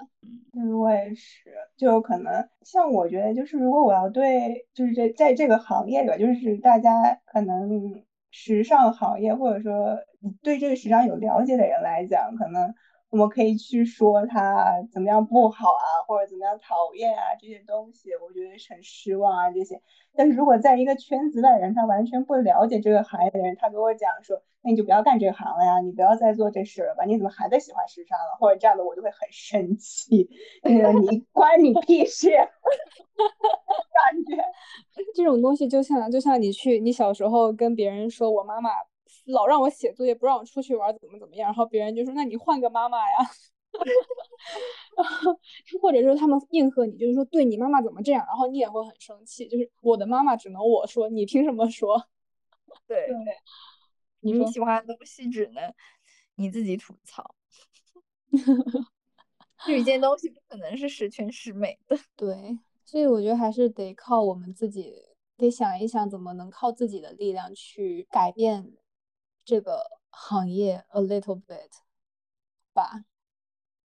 C: 嗯，我也是，就可能像我觉得，就是如果我要对，就是这在这个行业里，就是大家可能时尚行业或者说对这个时尚有了解的人来讲，可能。我们可以去说他怎么样不好啊，或者怎么样讨厌啊这些东西，我觉得很失望啊这些。但是如果在一个圈子外人，他完全不了解这个行业的人，他给我讲说，那你就不要干这行了呀，你不要再做这事了吧？你怎么还在喜欢时尚了？或者这样的，我就会很生气。你 关你屁事！感觉
B: 这种东西就像就像你去你小时候跟别人说我妈妈。老让我写作业，不让我出去玩，怎么怎么样？然后别人就说：“那你换个妈妈呀。”或者说他们应和你，就是说对你妈妈怎么这样，然后你也会很生气。就是我的妈妈只能我说，你凭什么说？
D: 对，你喜欢的东西只能你自己吐槽。有一件东西不可能是十全十美的。
B: 对，所以我觉得还是得靠我们自己，得想一想怎么能靠自己的力量去改变。这个行业 a little bit 吧，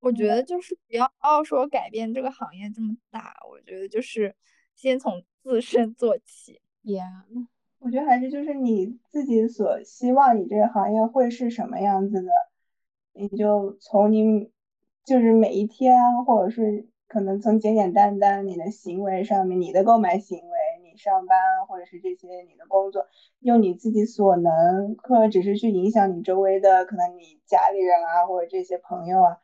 D: 我觉得就是不要说改变这个行业这么大，我觉得就是先从自身做起。
B: Yeah，
C: 我觉得还是就是你自己所希望你这个行业会是什么样子的，你就从你就是每一天，或者是可能从简简单单你的行为上面，你的购买行为，你上班或者是这些你的工作，用你自己所能，或者只是去影响你周围的可能你家里人啊，或者这些朋友啊。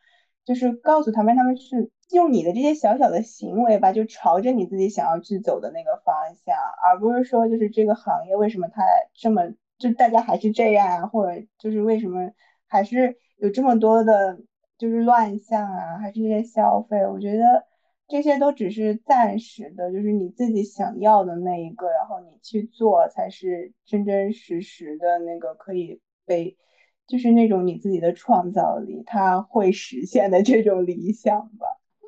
C: 就是告诉他们，他们是用你的这些小小的行为吧，就朝着你自己想要去走的那个方向，而不是说就是这个行业为什么它这么就大家还是这样啊，或者就是为什么还是有这么多的，就是乱象啊，还是这些消费，我觉得这些都只是暂时的，就是你自己想要的那一个，然后你去做才是真真实实的那个可以被。就是那种你自己的创造力，它会实现的这种理想吧？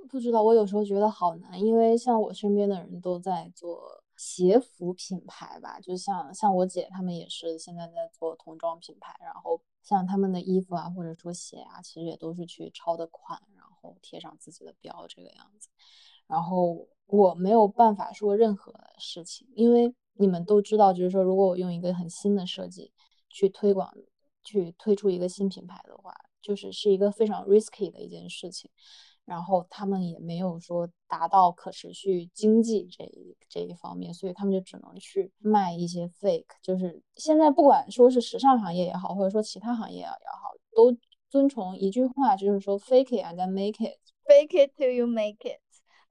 B: 不知道，我有时候觉得好难，因为像我身边的人都在做鞋服品牌吧，就像像我姐他们也是现在在做童装品牌，然后像他们的衣服啊，或者说鞋啊，其实也都是去抄的款，然后贴上自己的标这个样子。然后我没有办法说任何事情，因为你们都知道，就是说如果我用一个很新的设计去推广。去推出一个新品牌的话，就是是一个非常 risky 的一件事情，然后他们也没有说达到可持续经济这一这一方面，所以他们就只能去卖一些 fake。就是现在不管说是时尚行业也好，或者说其他行业也好，都遵从一句话，就是说 fake it and then make
D: it，fake it till you make it。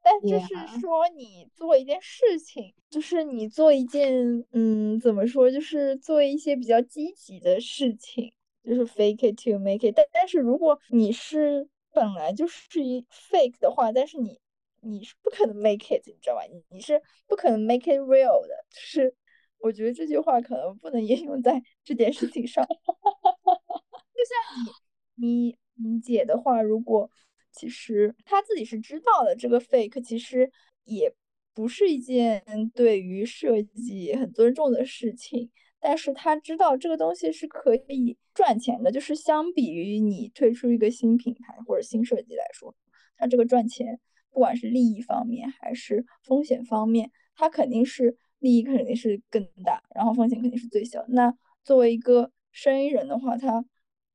D: 但就是说，你做一件事情，就是你做一件，嗯，怎么说，就是做一些比较积极的事情，就是 fake it to make it。但但是如果你是本来就是一 fake 的话，但是你你是不可能 make it，你知道吧？你你是不可能 make it real 的。就是我觉得这句话可能不能应用在这件事情上。就像你你你姐的话，如果。其实她自己是知道的，这个 fake 其实也不是一件对于设计很尊重的事情。但是他知道这个东西是可以赚钱的，就是相比于你推出一个新品牌或者新设计来说，它这个赚钱，不管是利益方面还是风险方面，它肯定是利益肯定是更大，然后风险肯定是最小。那作为一个生意人的话，他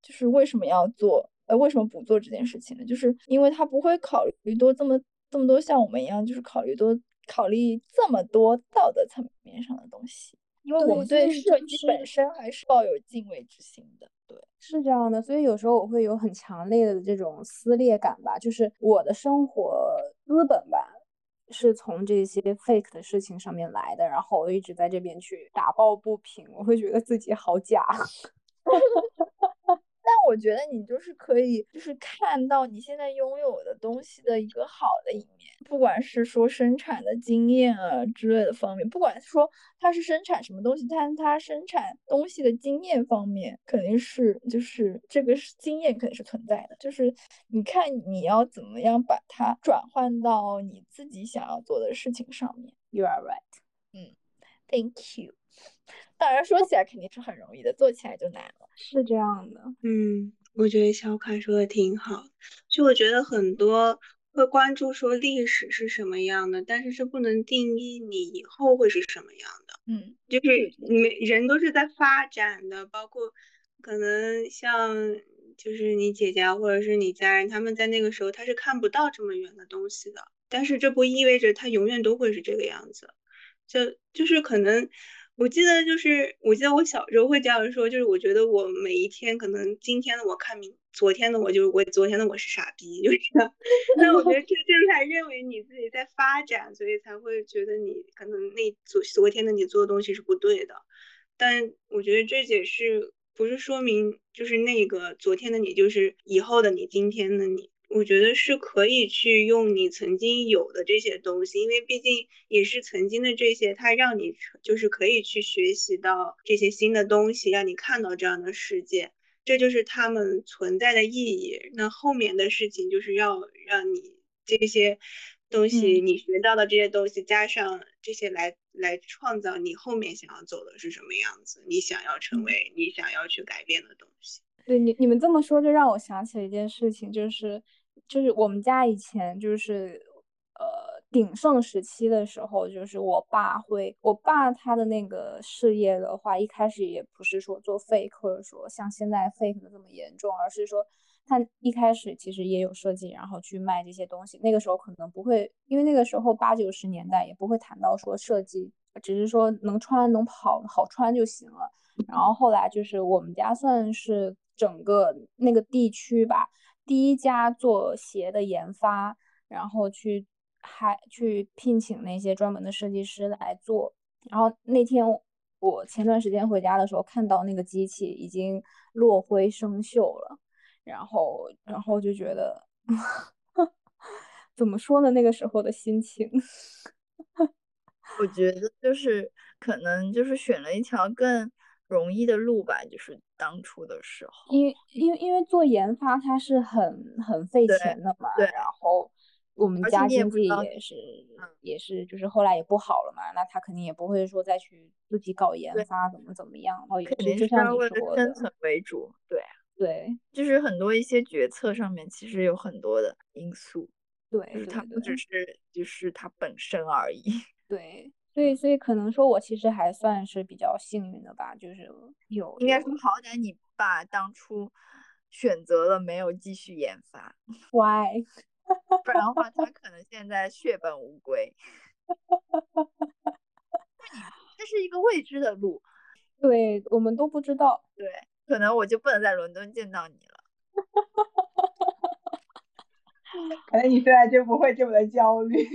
D: 就是为什么要做？呃，为什么不做这件事情呢？就是因为他不会考虑多这么这么多像我们一样，就是考虑多考虑这么多道德层面上的东西。因为我们对设计本身还是抱有敬畏之心的。对，
B: 是这样的。所以有时候我会有很强烈的这种撕裂感吧，就是我的生活资本吧，是从这些 fake 的事情上面来的。然后我一直在这边去打抱不平，我会觉得自己好假。
D: 但我觉得你就是可以，就是看到你现在拥有的东西的一个好的一面，不管是说生产的经验啊之类的方面，不管说它是生产什么东西，但它生产东西的经验方面肯定是，就是这个是经验肯定是存在的。就是你看你要怎么样把它转换到你自己想要做的事情上面。
B: You are right。
D: 嗯，Thank you。当然，说起来肯定是很容易的，做起来就难了。
B: 是这样的，
C: 嗯，我觉得小凯说的挺好。就我觉得很多会关注说历史是什么样的，但是这不能定义你以后会是什么样的。
D: 嗯，
C: 就是每人都是在发展的，包括可能像就是你姐姐或者是你家人，他们在那个时候他是看不到这么远的东西的，但是这不意味着他永远都会是这个样子。就就是可能。我记得就是，我记得我小时候会这样说，就是我觉得我每一天可能今天的我看明，昨天的我就是我昨天的我是傻逼，就是。那我觉得这这才认为你自己在发展，所以才会觉得你可能那昨昨天的你做的东西是不对的。但我觉得这解释不是说明就是那个昨天的你就是以后的你，今天的你。我觉得是可以去用你曾经有的这些东西，因为毕竟也是曾经的这些，它让你就是可以去学习到这些新的东西，让你看到这样的世界，这就是他们存在的意义。那后面的事情就是要让你这些东西，你学到的这些东西，加上这些来来创造你后面想要走的是什么样子，你想要成为你想要去改变的东西。
B: 对你你们这么说，就让我想起了一件事情，就是。就是我们家以前就是呃鼎盛时期的时候，就是我爸会，我爸他的那个事业的话，一开始也不是说做 fake，或者说像现在 fake 的这么严重，而是说他一开始其实也有设计，然后去卖这些东西。那个时候可能不会，因为那个时候八九十年代也不会谈到说设计，只是说能穿能跑好穿就行了。然后后来就是我们家算是整个那个地区吧。第一家做鞋的研发，然后去还去聘请那些专门的设计师来做。然后那天我前段时间回家的时候，看到那个机器已经落灰生锈了，然后然后就觉得 怎么说呢？那个时候的心情，
D: 我觉得就是可能就是选了一条更。容易的路吧，就是当初的时候，
B: 因为因为因为做研发它是很很费钱的嘛，
D: 对，
B: 然后我们家经济也是也是就是后来也不好了嘛，那他肯定也不会说再去自己搞研发怎么怎么样，然后也是就像你说
D: 的生存为主，对。
B: 对，
D: 就是很多一些决策上面其实有很多的因素，
B: 对，
D: 就是它不只是就是它本身而已，
B: 对。所以，所以可能说，我其实还算是比较幸运的吧，就是有。
D: 应该说，好歹你爸当初选择了没有继续研发。
B: Why？
D: 不然的话，他可能现在血本无归。这是一个未知的路，
B: 对我们都不知道。
D: 对，可能我就不能在伦敦见到你了。
C: 可能你现在就不会这么的焦虑。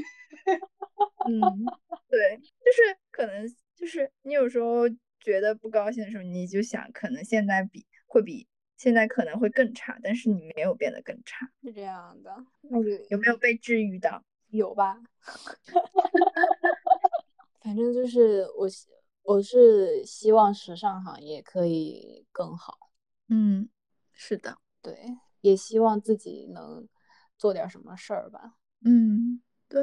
D: 嗯，对，就是可能就是你有时候觉得不高兴的时候，你就想可能现在比会比现在可能会更差，但是你没有变得更差，
B: 是这样的。
D: 那有没有被治愈到？
B: 有吧。反正就是我我是希望时尚行业可以更好。
D: 嗯，是的，
B: 对，也希望自己能做点什么事儿吧。
D: 嗯，对。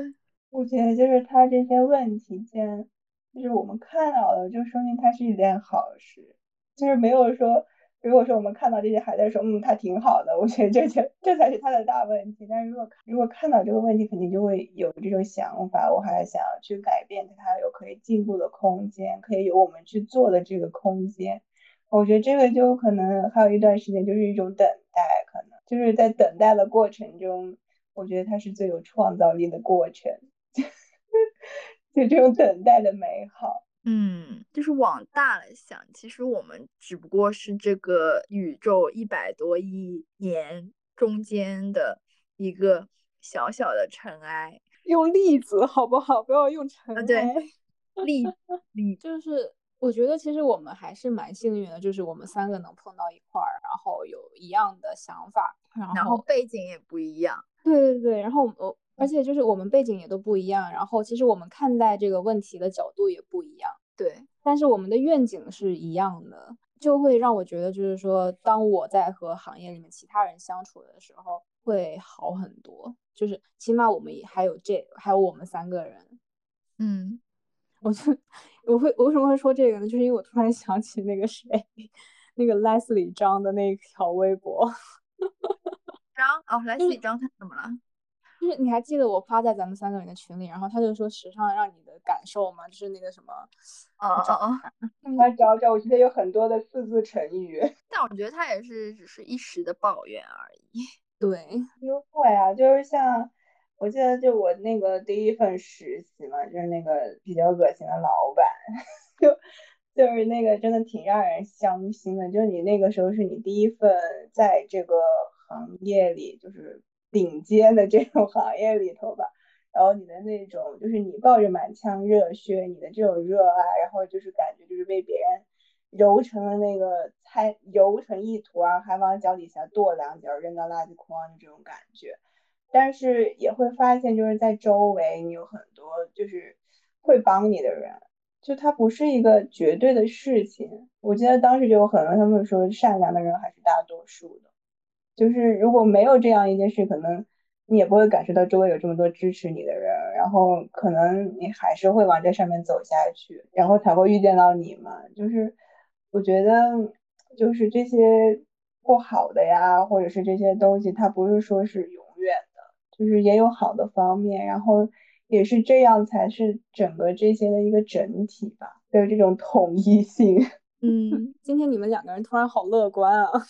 C: 我觉得就是他这些问题，既然就是我们看到了，就说明它是一件好事。就是没有说，如果说我们看到这些还在说，嗯，他挺好的，我觉得这就这才是他的大问题。但是如果如果看到这个问题，肯定就会有这种想法，我还想要去改变他，有可以进步的空间，可以有我们去做的这个空间。我觉得这个就可能还有一段时间，就是一种等待，可能就是在等待的过程中，我觉得它是最有创造力的过程。就这种等待的美好，
D: 嗯，就是往大了想，其实我们只不过是这个宇宙一百多亿年中间的一个小小的尘埃。
B: 用粒子好不好？不要用尘埃。
D: 对，粒 粒
B: 就是我觉得其实我们还是蛮幸运的，就是我们三个能碰到一块儿，然后有一样的想法，然
D: 后背景也不一样。
B: 对对对，然后我。而且就是我们背景也都不一样，然后其实我们看待这个问题的角度也不一样，
D: 对。
B: 但是我们的愿景是一样的，就会让我觉得，就是说，当我在和行业里面其他人相处的时候，会好很多。就是起码我们也还有这，还有我们三个人。
D: 嗯，
B: 我就我会我为什么会说这个呢？就是因为我突然想起那个谁，那个 Leslie 张的那条微博。
D: 张哦，Leslie 张他怎么了？
B: 就是你还记得我发在咱们三个人的群里，然后他就说时尚让你的感受吗？就是那个什么，
D: 哦哦哦，
C: 来找找，我觉得有很多的四字成语。
D: 但我觉得他也是只是一时的抱怨而已。
B: 对，
C: 优惠啊，就是像我记得就我那个第一份实习嘛，就是那个比较恶心的老板，就就是那个真的挺让人伤心的。就你那个时候是你第一份在这个行业里，就是。顶尖的这种行业里头吧，然后你的那种就是你抱着满腔热血，你的这种热爱，然后就是感觉就是被别人揉成了那个菜，揉成一坨，还往脚底下跺两脚，扔到垃圾筐的这种感觉。但是也会发现，就是在周围你有很多就是会帮你的人，就它不是一个绝对的事情。我记得当时就有很多他们说，善良的人还是大多数的。就是如果没有这样一件事，可能你也不会感受到周围有这么多支持你的人，然后可能你还是会往这上面走下去，然后才会遇见到你嘛。就是我觉得，就是这些不好的呀，或者是这些东西，它不是说是永远的就是也有好的方面，然后也是这样才是整个这些的一个整体吧，有这种统一性。
B: 嗯，今天你们两个人突然好乐观啊！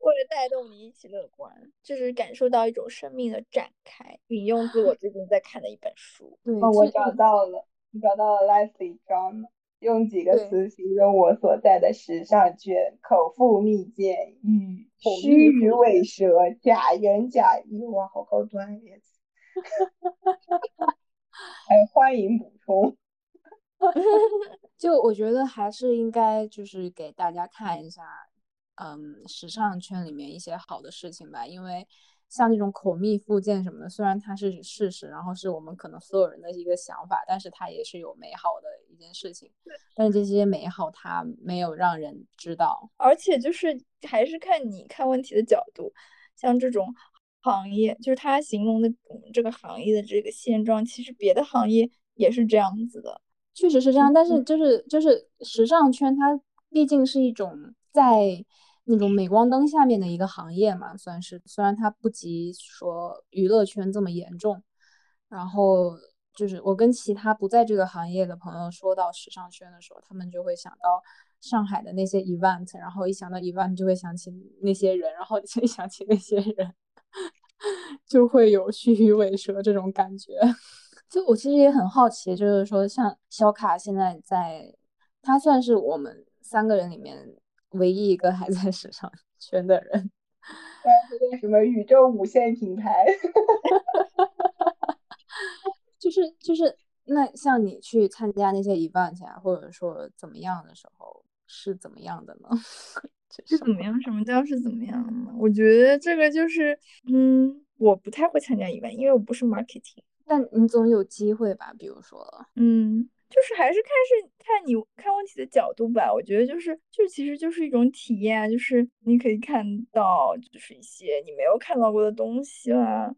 D: 为了带动你一起乐观，就是感受到一种生命的展开。引用自我最近在看的一本书。
B: 对，
C: 哦，我找到了，你找到了 Leslie John，用几个词形容我所在的时尚圈：口腹蜜饯、与虚与委蛇、假仁假意。哇，好高端呀！还有欢迎补充。
B: 就我觉得还是应该就是给大家看一下，嗯，时尚圈里面一些好的事情吧。因为像这种口蜜腹剑什么的，虽然它是事实，然后是我们可能所有人的一个想法，但是它也是有美好的一件事情。但是这些美好它没有让人知道，
D: 而且就是还是看你看问题的角度。像这种行业，就是他形容的我们这个行业的这个现状，其实别的行业也是这样子的。
B: 确实是这样，但是就是就是时尚圈，它毕竟是一种在那种镁光灯下面的一个行业嘛，算是虽然它不及说娱乐圈这么严重。然后就是我跟其他不在这个行业的朋友说到时尚圈的时候，他们就会想到上海的那些 event，然后一想到 event 就会想起那些人，然后就想起那些人，就会有虚与委蛇这种感觉。就我其实也很好奇，就是说像小卡现在在，他算是我们三个人里面唯一一个还在时尚圈的人。
C: 对，个什么宇宙无限品牌，
B: 就 是就是，那像你去参加那些 event 啊，或者说怎么样的时候，是怎么样的呢？
D: 是怎么样？什么叫是怎么样呢？我觉得这个就是，嗯，我不太会参加 event，因为我不是 marketing。
B: 但你总有机会吧？比如说，
D: 嗯，就是还是看是看你看问题的角度吧。我觉得就是，就其实就是一种体验，就是你可以看到就是一些你没有看到过的东西啦。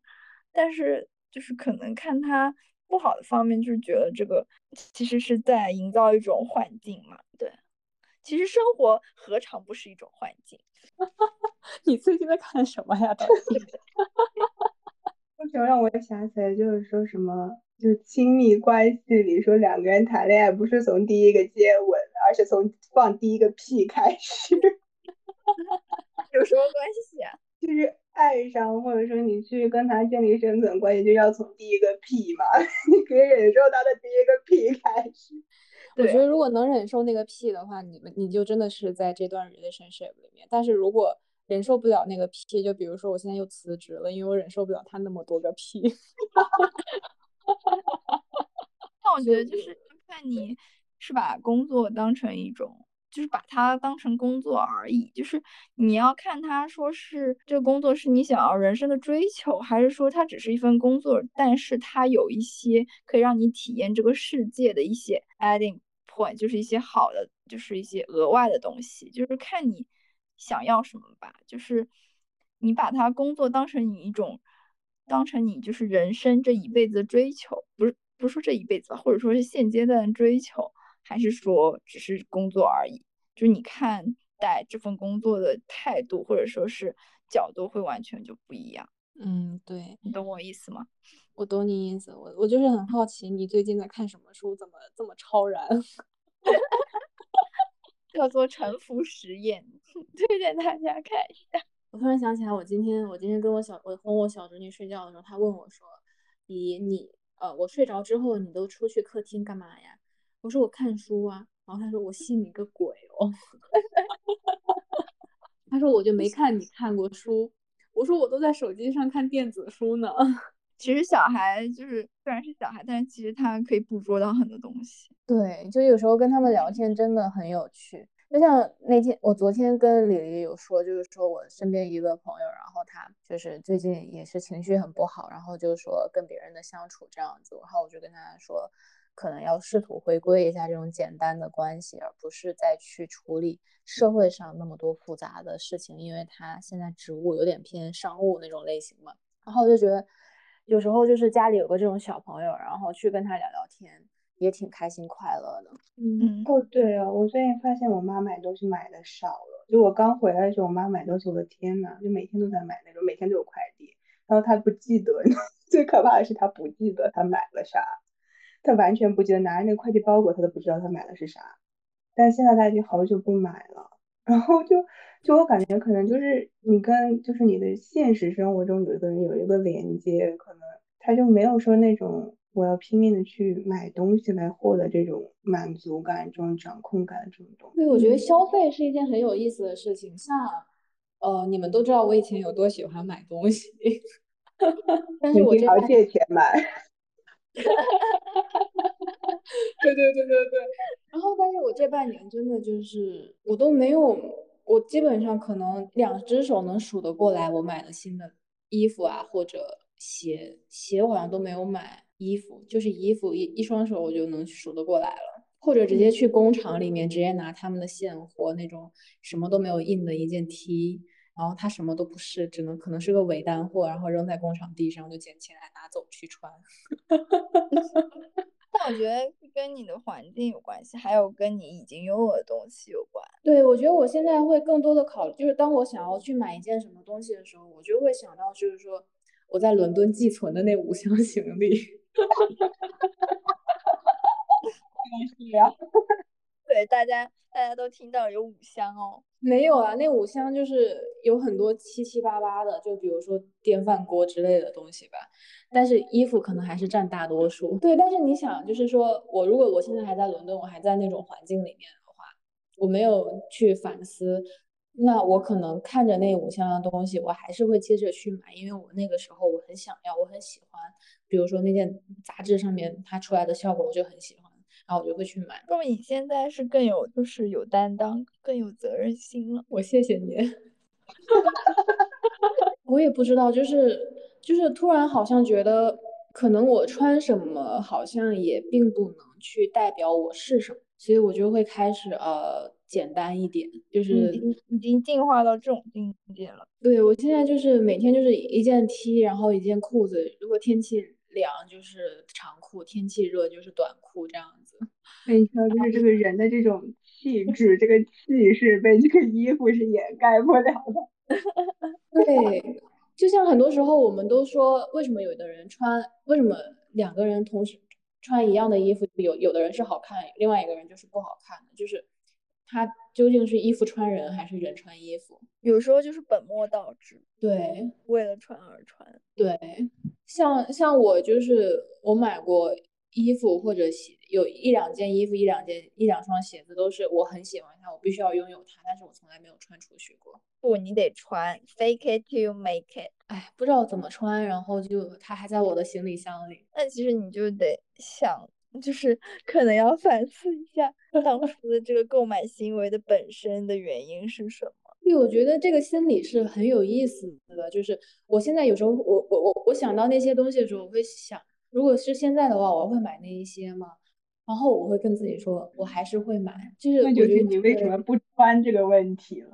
D: 但是就是可能看它不好的方面，就是觉得这个其实是在营造一种环境嘛。对，其实生活何尝不是一种幻境？
B: 你最近在看什么呀？
C: 到底 为什么让我想起来，就是说什么，就亲密关系里说两个人谈恋爱不是从第一个接吻，而是从放第一个屁开始，
D: 有什么关系啊？
C: 就是爱上，或者说你去跟他建立生存关系，就要从第一个屁嘛，你可以忍受他的第一个屁开始。
B: 我觉得如果能忍受那个屁的话，你们你就真的是在这段 relationship 里面。但是如果忍受不了那个屁，就比如说我现在又辞职了，因为我忍受不了他那么多个屁。
D: 那我觉得就是看你是把工作当成一种，就是把它当成工作而已。就是你要看他说是这个工作是你想要人生的追求，还是说它只是一份工作，但是它有一些可以让你体验这个世界的一些 adding point，就是一些好的，就是一些额外的东西，就是看你。想要什么吧，就是你把它工作当成你一种，当成你就是人生这一辈子的追求，不是不是说这一辈子，或者说是现阶段的追求，还是说只是工作而已？就是你看待这份工作的态度或者说是角度会完全就不一样。
B: 嗯，对
D: 你懂我意思吗？
B: 我懂你意思，我我就是很好奇你最近在看什么书，怎么这么超然？
D: 叫做沉浮实验，推荐大家看一下。
B: 我突然想起来，我今天我今天跟我小我哄我小侄女睡觉的时候，她问我说：“你你呃，我睡着之后你都出去客厅干嘛呀？”我说：“我看书啊。”然后他说：“我信你个鬼哦！” 他说：“我就没看你看过书。”我说：“我都在手机上看电子书呢。”
D: 其实小孩就是虽然是小孩，但是其实他可以捕捉到很多东西。
B: 对，就有时候跟他们聊天真的很有趣。就像那天我昨天跟李黎有说，就是说我身边一个朋友，然后他就是最近也是情绪很不好，然后就说跟别人的相处这样子，然后我就跟他说，可能要试图回归一下这种简单的关系，而不是再去处理社会上那么多复杂的事情，因为他现在职务有点偏商务那种类型嘛。然后我就觉得。有时候就是家里有个这种小朋友，然后去跟他聊聊天，也挺开心快乐的。
C: 嗯，哦对啊，我最近发现我妈买东西买的少了，就我刚回来的时候，我妈买东西，我的天呐，就每天都在买那种，每天都有快递。然后她不记得，最可怕的是她不记得她买了啥，她完全不记得，拿着那个快递包裹，他都不知道他买的是啥。但现在他已经好久不买了，然后就就我感觉可能就是你跟就是你的现实生活中有一个人有一个连接，可能他就没有说那种。我要拼命的去买东西来获得这种满足感、这种掌控感这种东西。
B: 对，我觉得消费是一件很有意思的事情。像，呃，你们都知道我以前有多喜欢买东西，但是我
C: 经常借钱买。
B: 对对对对对。然后，但是我这半年真的就是，我都没有，我基本上可能两只手能数得过来，我买的新的衣服啊，或者鞋，鞋我好像都没有买。衣服就是衣服，一一双手我就能数得过来了，或者直接去工厂里面直接拿他们的现货那种什么都没有印的一件 T，然后它什么都不是，只能可能是个伪单货，然后扔在工厂地上就捡起来拿走去穿。
D: 但我觉得跟你的环境有关系，还有跟你已经拥有的东西有关。
B: 对，我觉得我现在会更多的考虑，就是当我想要去买一件什么东西的时候，我就会想到就是说我在伦敦寄存的那五箱行李。哈哈哈哈哈！
C: 是呀，
D: 对大家，大家都听到有五箱哦。
B: 没有啊，那五箱就是有很多七七八八的，就比如说电饭锅之类的东西吧。但是衣服可能还是占大多数。对，但是你想，就是说我如果我现在还在伦敦，我还在那种环境里面的话，我没有去反思。那我可能看着那五箱的东西，我还是会接着去买，因为我那个时候我很想要，我很喜欢。比如说那件杂志上面它出来的效果，我就很喜欢，然后我就会去买。
D: 那么你现在是更有，就是有担当，更有责任心了。
B: 我谢谢你。我也不知道，就是就是突然好像觉得，可能我穿什么好像也并不能去代表我是什么，所以我就会开始呃。简单一点，就是
D: 已经进化到这种境界了。
B: 对我现在就是每天就是一件 T，然后一件裤子。如果天气凉就是长裤，天气热就是短裤这样 子。
C: 那你说就是这个人的这种气 质，这个气势被这个衣服是掩盖不了的。
B: 对，就像很多时候我们都说，为什么有的人穿，为什么两个人同时穿一样的衣服，有有的人是好看，另外一个人就是不好看的，就是。他究竟是衣服穿人还是人穿衣服？
D: 有时候就是本末倒置。
B: 对，
D: 为了穿而穿。
B: 对，像像我就是我买过衣服或者鞋，有一两件衣服、一两件、一两双鞋子都是我很喜欢它，我必须要拥有它，但是我从来没有穿出去过。
D: 不，你得穿，fake it to make it。
B: 哎，不知道怎么穿，然后就它还在我的行李箱里。
D: 那其实你就得想。就是 可能要反思一下 当初的这个购买行为的本身的原因是什么？
B: 对，我觉得这个心理是很有意思的。就是我现在有时候，我我我我想到那些东西的时候，我会想，如果是现在的话，我会买那一些吗？然后我会跟自己说，我还是会买。就是
C: 那就是你为什么不穿这个问题了。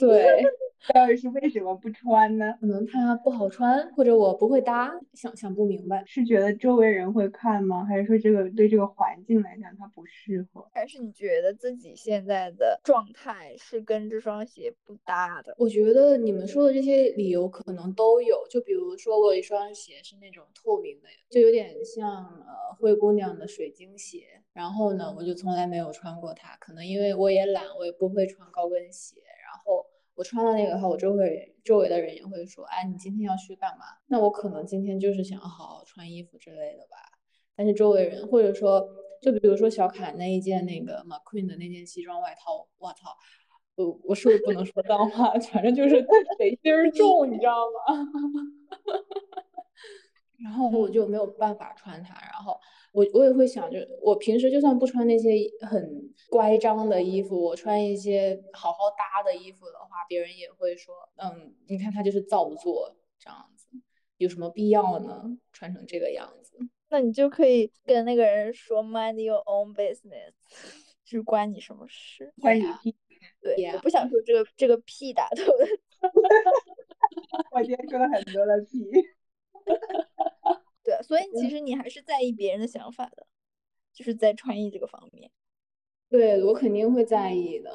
B: 对。
C: 到底是为什么不穿呢？
B: 可能它不好穿，或者我不会搭，想想不明白。
C: 是觉得周围人会看吗？还是说这个对这个环境来讲它不适合？
D: 还是你觉得自己现在的状态是跟这双鞋不搭的？
B: 我觉得你们说的这些理由可能都有。就比如说我有一双鞋是那种透明的，就有点像呃灰姑娘的水晶鞋。然后呢，我就从来没有穿过它，可能因为我也懒，我也不会穿高跟鞋。然后。我穿了那个后，我周围周围的人也会说，哎，你今天要去干嘛？那我可能今天就是想好好穿衣服之类的吧。但是周围人，或者说，就比如说小凯那一件那个 McQueen 的那件西装外套，我操，我我是不是不能说脏话？反正就是得心儿重，你知道吗？然后我就没有办法穿它，然后。我我也会想，就我平时就算不穿那些很乖张的衣服，我穿一些好好搭的衣服的话，别人也会说，嗯，你看他就是造作这样子，有什么必要呢？穿成这个样子？
D: 那你就可以跟那个人说，mind your own business，就是关你什么事？
C: 关你屁？
D: 对，我不想说这个这个屁打头的。
C: 我今天说了很多的屁。
D: 对，所以其实你还是在意别人的想法的，就是在穿衣这个方面。
B: 对我肯定会在意的。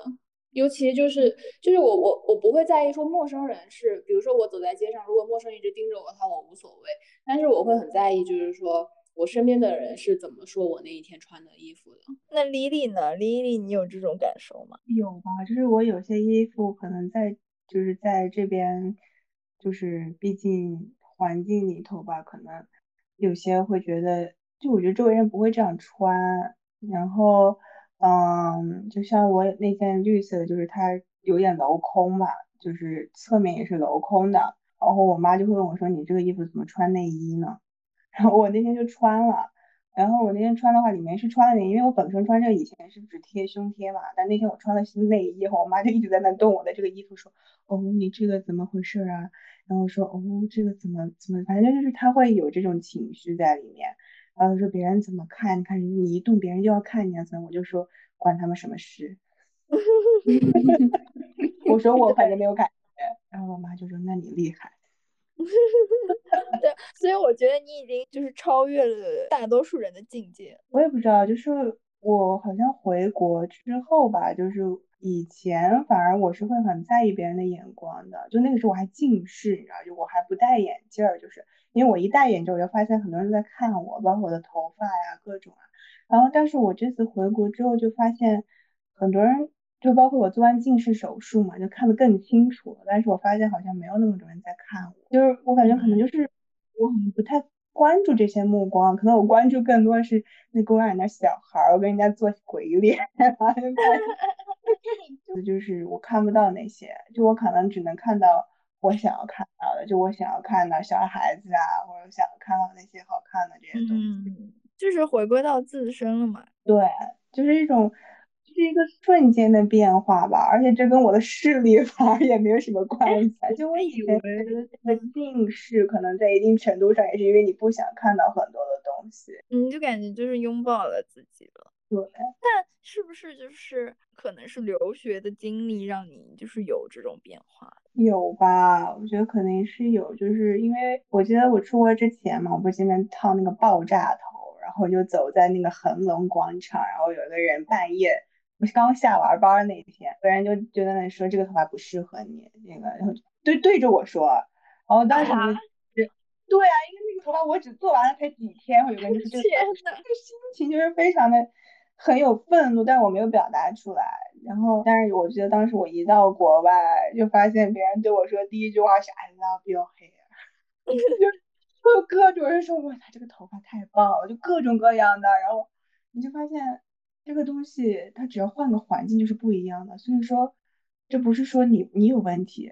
B: 尤其就是就是我我我不会在意说陌生人是，比如说我走在街上，如果陌生人一直盯着我的话，我无所谓。但是我会很在意，就是说我身边的人是怎么说我那一天穿的衣服的。
D: 那 Lily 呢？？Lily，，你有这种感受吗？
C: 有吧，就是我有些衣服可能在就是在这边，就是毕竟环境里头吧，可能有些会觉得，就我觉得周围人不会这样穿，然后。嗯，就像我那件绿色的，就是它有点镂空嘛，就是侧面也是镂空的。然后我妈就会问我说：“你这个衣服怎么穿内衣呢？” 然后我那天就穿了。然后我那天穿的话，里面是穿了点，因为我本身穿这个以前是只贴胸贴嘛。但那天我穿的是内衣，后我妈就一直在那动我的这个衣服，说：“哦，你这个怎么回事啊？”然后说：“哦，这个怎么怎么，反正就是她会有这种情绪在里面。”然后说别人怎么看？你看你一动，别人就要看你啊！怎么？我就说关他们什么事？我说我反正没有感觉。然后我妈就说：“那你厉害。”
D: 对，所以我觉得你已经就是超越了大多数人的境界。
C: 我也不知道，就是我好像回国之后吧，就是以前反而我是会很在意别人的眼光的。就那个时候我还近视，你知道，就我还不戴眼镜儿，就是。因为我一戴眼镜，我就发现很多人在看我，包括我的头发呀，各种啊。然后，但是我这次回国之后，就发现很多人，就包括我做完近视手术嘛，就看得更清楚了。但是我发现好像没有那么多人在看我，就是我感觉可能就是我不太关注这些目光，可能我关注更多的是那公园里那小孩儿，我跟人家做鬼脸，就是我看不到那些，就我可能只能看到。我想要看到的，就我想要看到小孩子啊，或者想看到那些好看的这些东西，
D: 嗯，就是回归到自身了嘛。
C: 对，就是一种，是一个瞬间的变化吧。而且这跟我的视力 反而也没有什么关系。就我以前觉得这个近视，可能在一定程度上也是因为你不想看到很多的东西。
D: 你，就感觉就是拥抱了自己了。
C: 对，
D: 但是不是就是可能是留学的经历让你就是有这种变化？
C: 有吧，我觉得肯定是有，就是因为我记得我出国之前嘛，我不是这边烫那个爆炸头，然后就走在那个恒隆广场，然后有一个人半夜，我是刚下完班那天，有人就就在那里说这个头发不适合你，那个然后对对着我说，然后当时我就，对啊，因为那个头发我只做完了才几天，我有个人就是这个这个心情就是非常的。很有愤怒，但是我没有表达出来。然后，但是我觉得当时我一到国外，就发现别人对我说第一句话是 “I love your hair”，就就各种人说哇，他这个头发太棒了，就各种各样的。然后你就发现这个东西，它只要换个环境就是不一样的。所以说，这不是说你你有问题，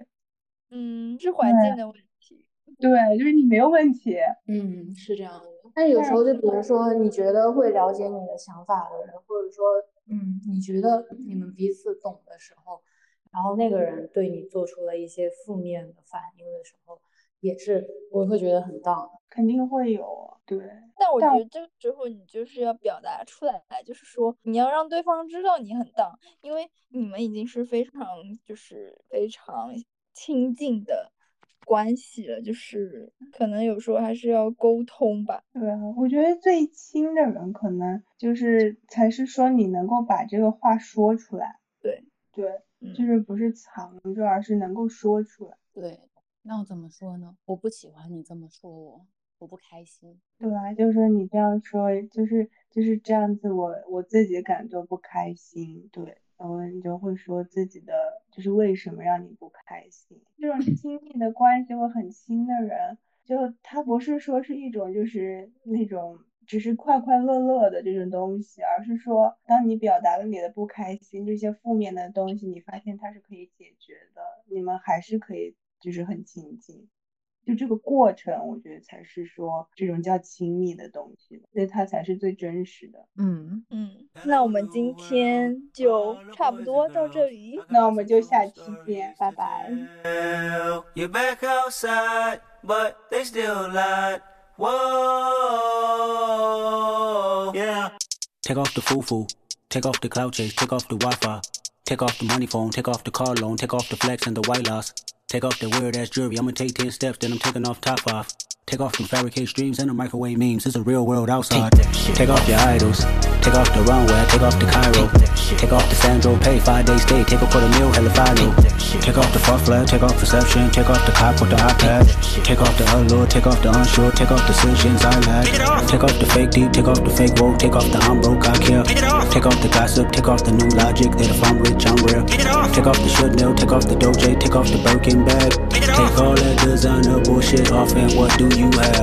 D: 嗯，是环境的问题。
C: 对，就是你没有问题。
B: 嗯，是这样的。但有时候，就比如说，你觉得会了解你的想法的人，或者说，嗯，你觉得你们彼此懂的时候，然后那个人对你做出了一些负面的反应的时候，也是我会觉得很 down，
C: 肯定会有，对。
D: 但我觉得这个时候你就是要表达出来，就是说你要让对方知道你很 down，因为你们已经是非常就是非常亲近的。关系了，就是可能有时候还是要沟通吧。
C: 对啊，我觉得最亲的人可能就是才是说你能够把这个话说出来。
D: 对
C: 对，就是不是藏着，而是能够说出来。
E: 对，那我怎么说呢？我不喜欢你这么说我，我不开心。
C: 对啊，就是说你这样说，就是就是这样子，我我自己感觉不开心。对。然后你就会说自己的就是为什么让你不开心？这种亲密的关系或很亲的人，就他不是说是一种就是那种只是快快乐乐的这种东西，而是说当你表达了你的不开心这些负面的东西，你发现它是可以解决的，你们还是可以就是很亲近。就这个过程，我觉得才是说这种叫亲密的东西，所以它才是最真实的。
D: 嗯嗯，那我们今天就差不多到这里，
C: 那我们就下期见，拜拜。
A: Take off the weird ass jewelry, I'ma take 10 steps, then I'm taking off top off. Take off them fabricated streams and the microwave memes. It's a real world outside. Take off your idols. Take off the runway. Take off the Cairo. Take off the Sandro Pay. Five days stay. Take a quarter meal. Hella follow. Take off the fuck flag. Take off perception. Take off the cop with the iPad. Take off the allure. Take off the unsure. Take off decisions I lack. Take off the fake deep. Take off the fake woke. Take off the I'm broke. I care. Take off the gossip. Take off the new logic that if I'm rich, I'm real. Take off the should know. Take off the doje. Take off the Birkin bag. Take all that designer bullshit off and what do you have?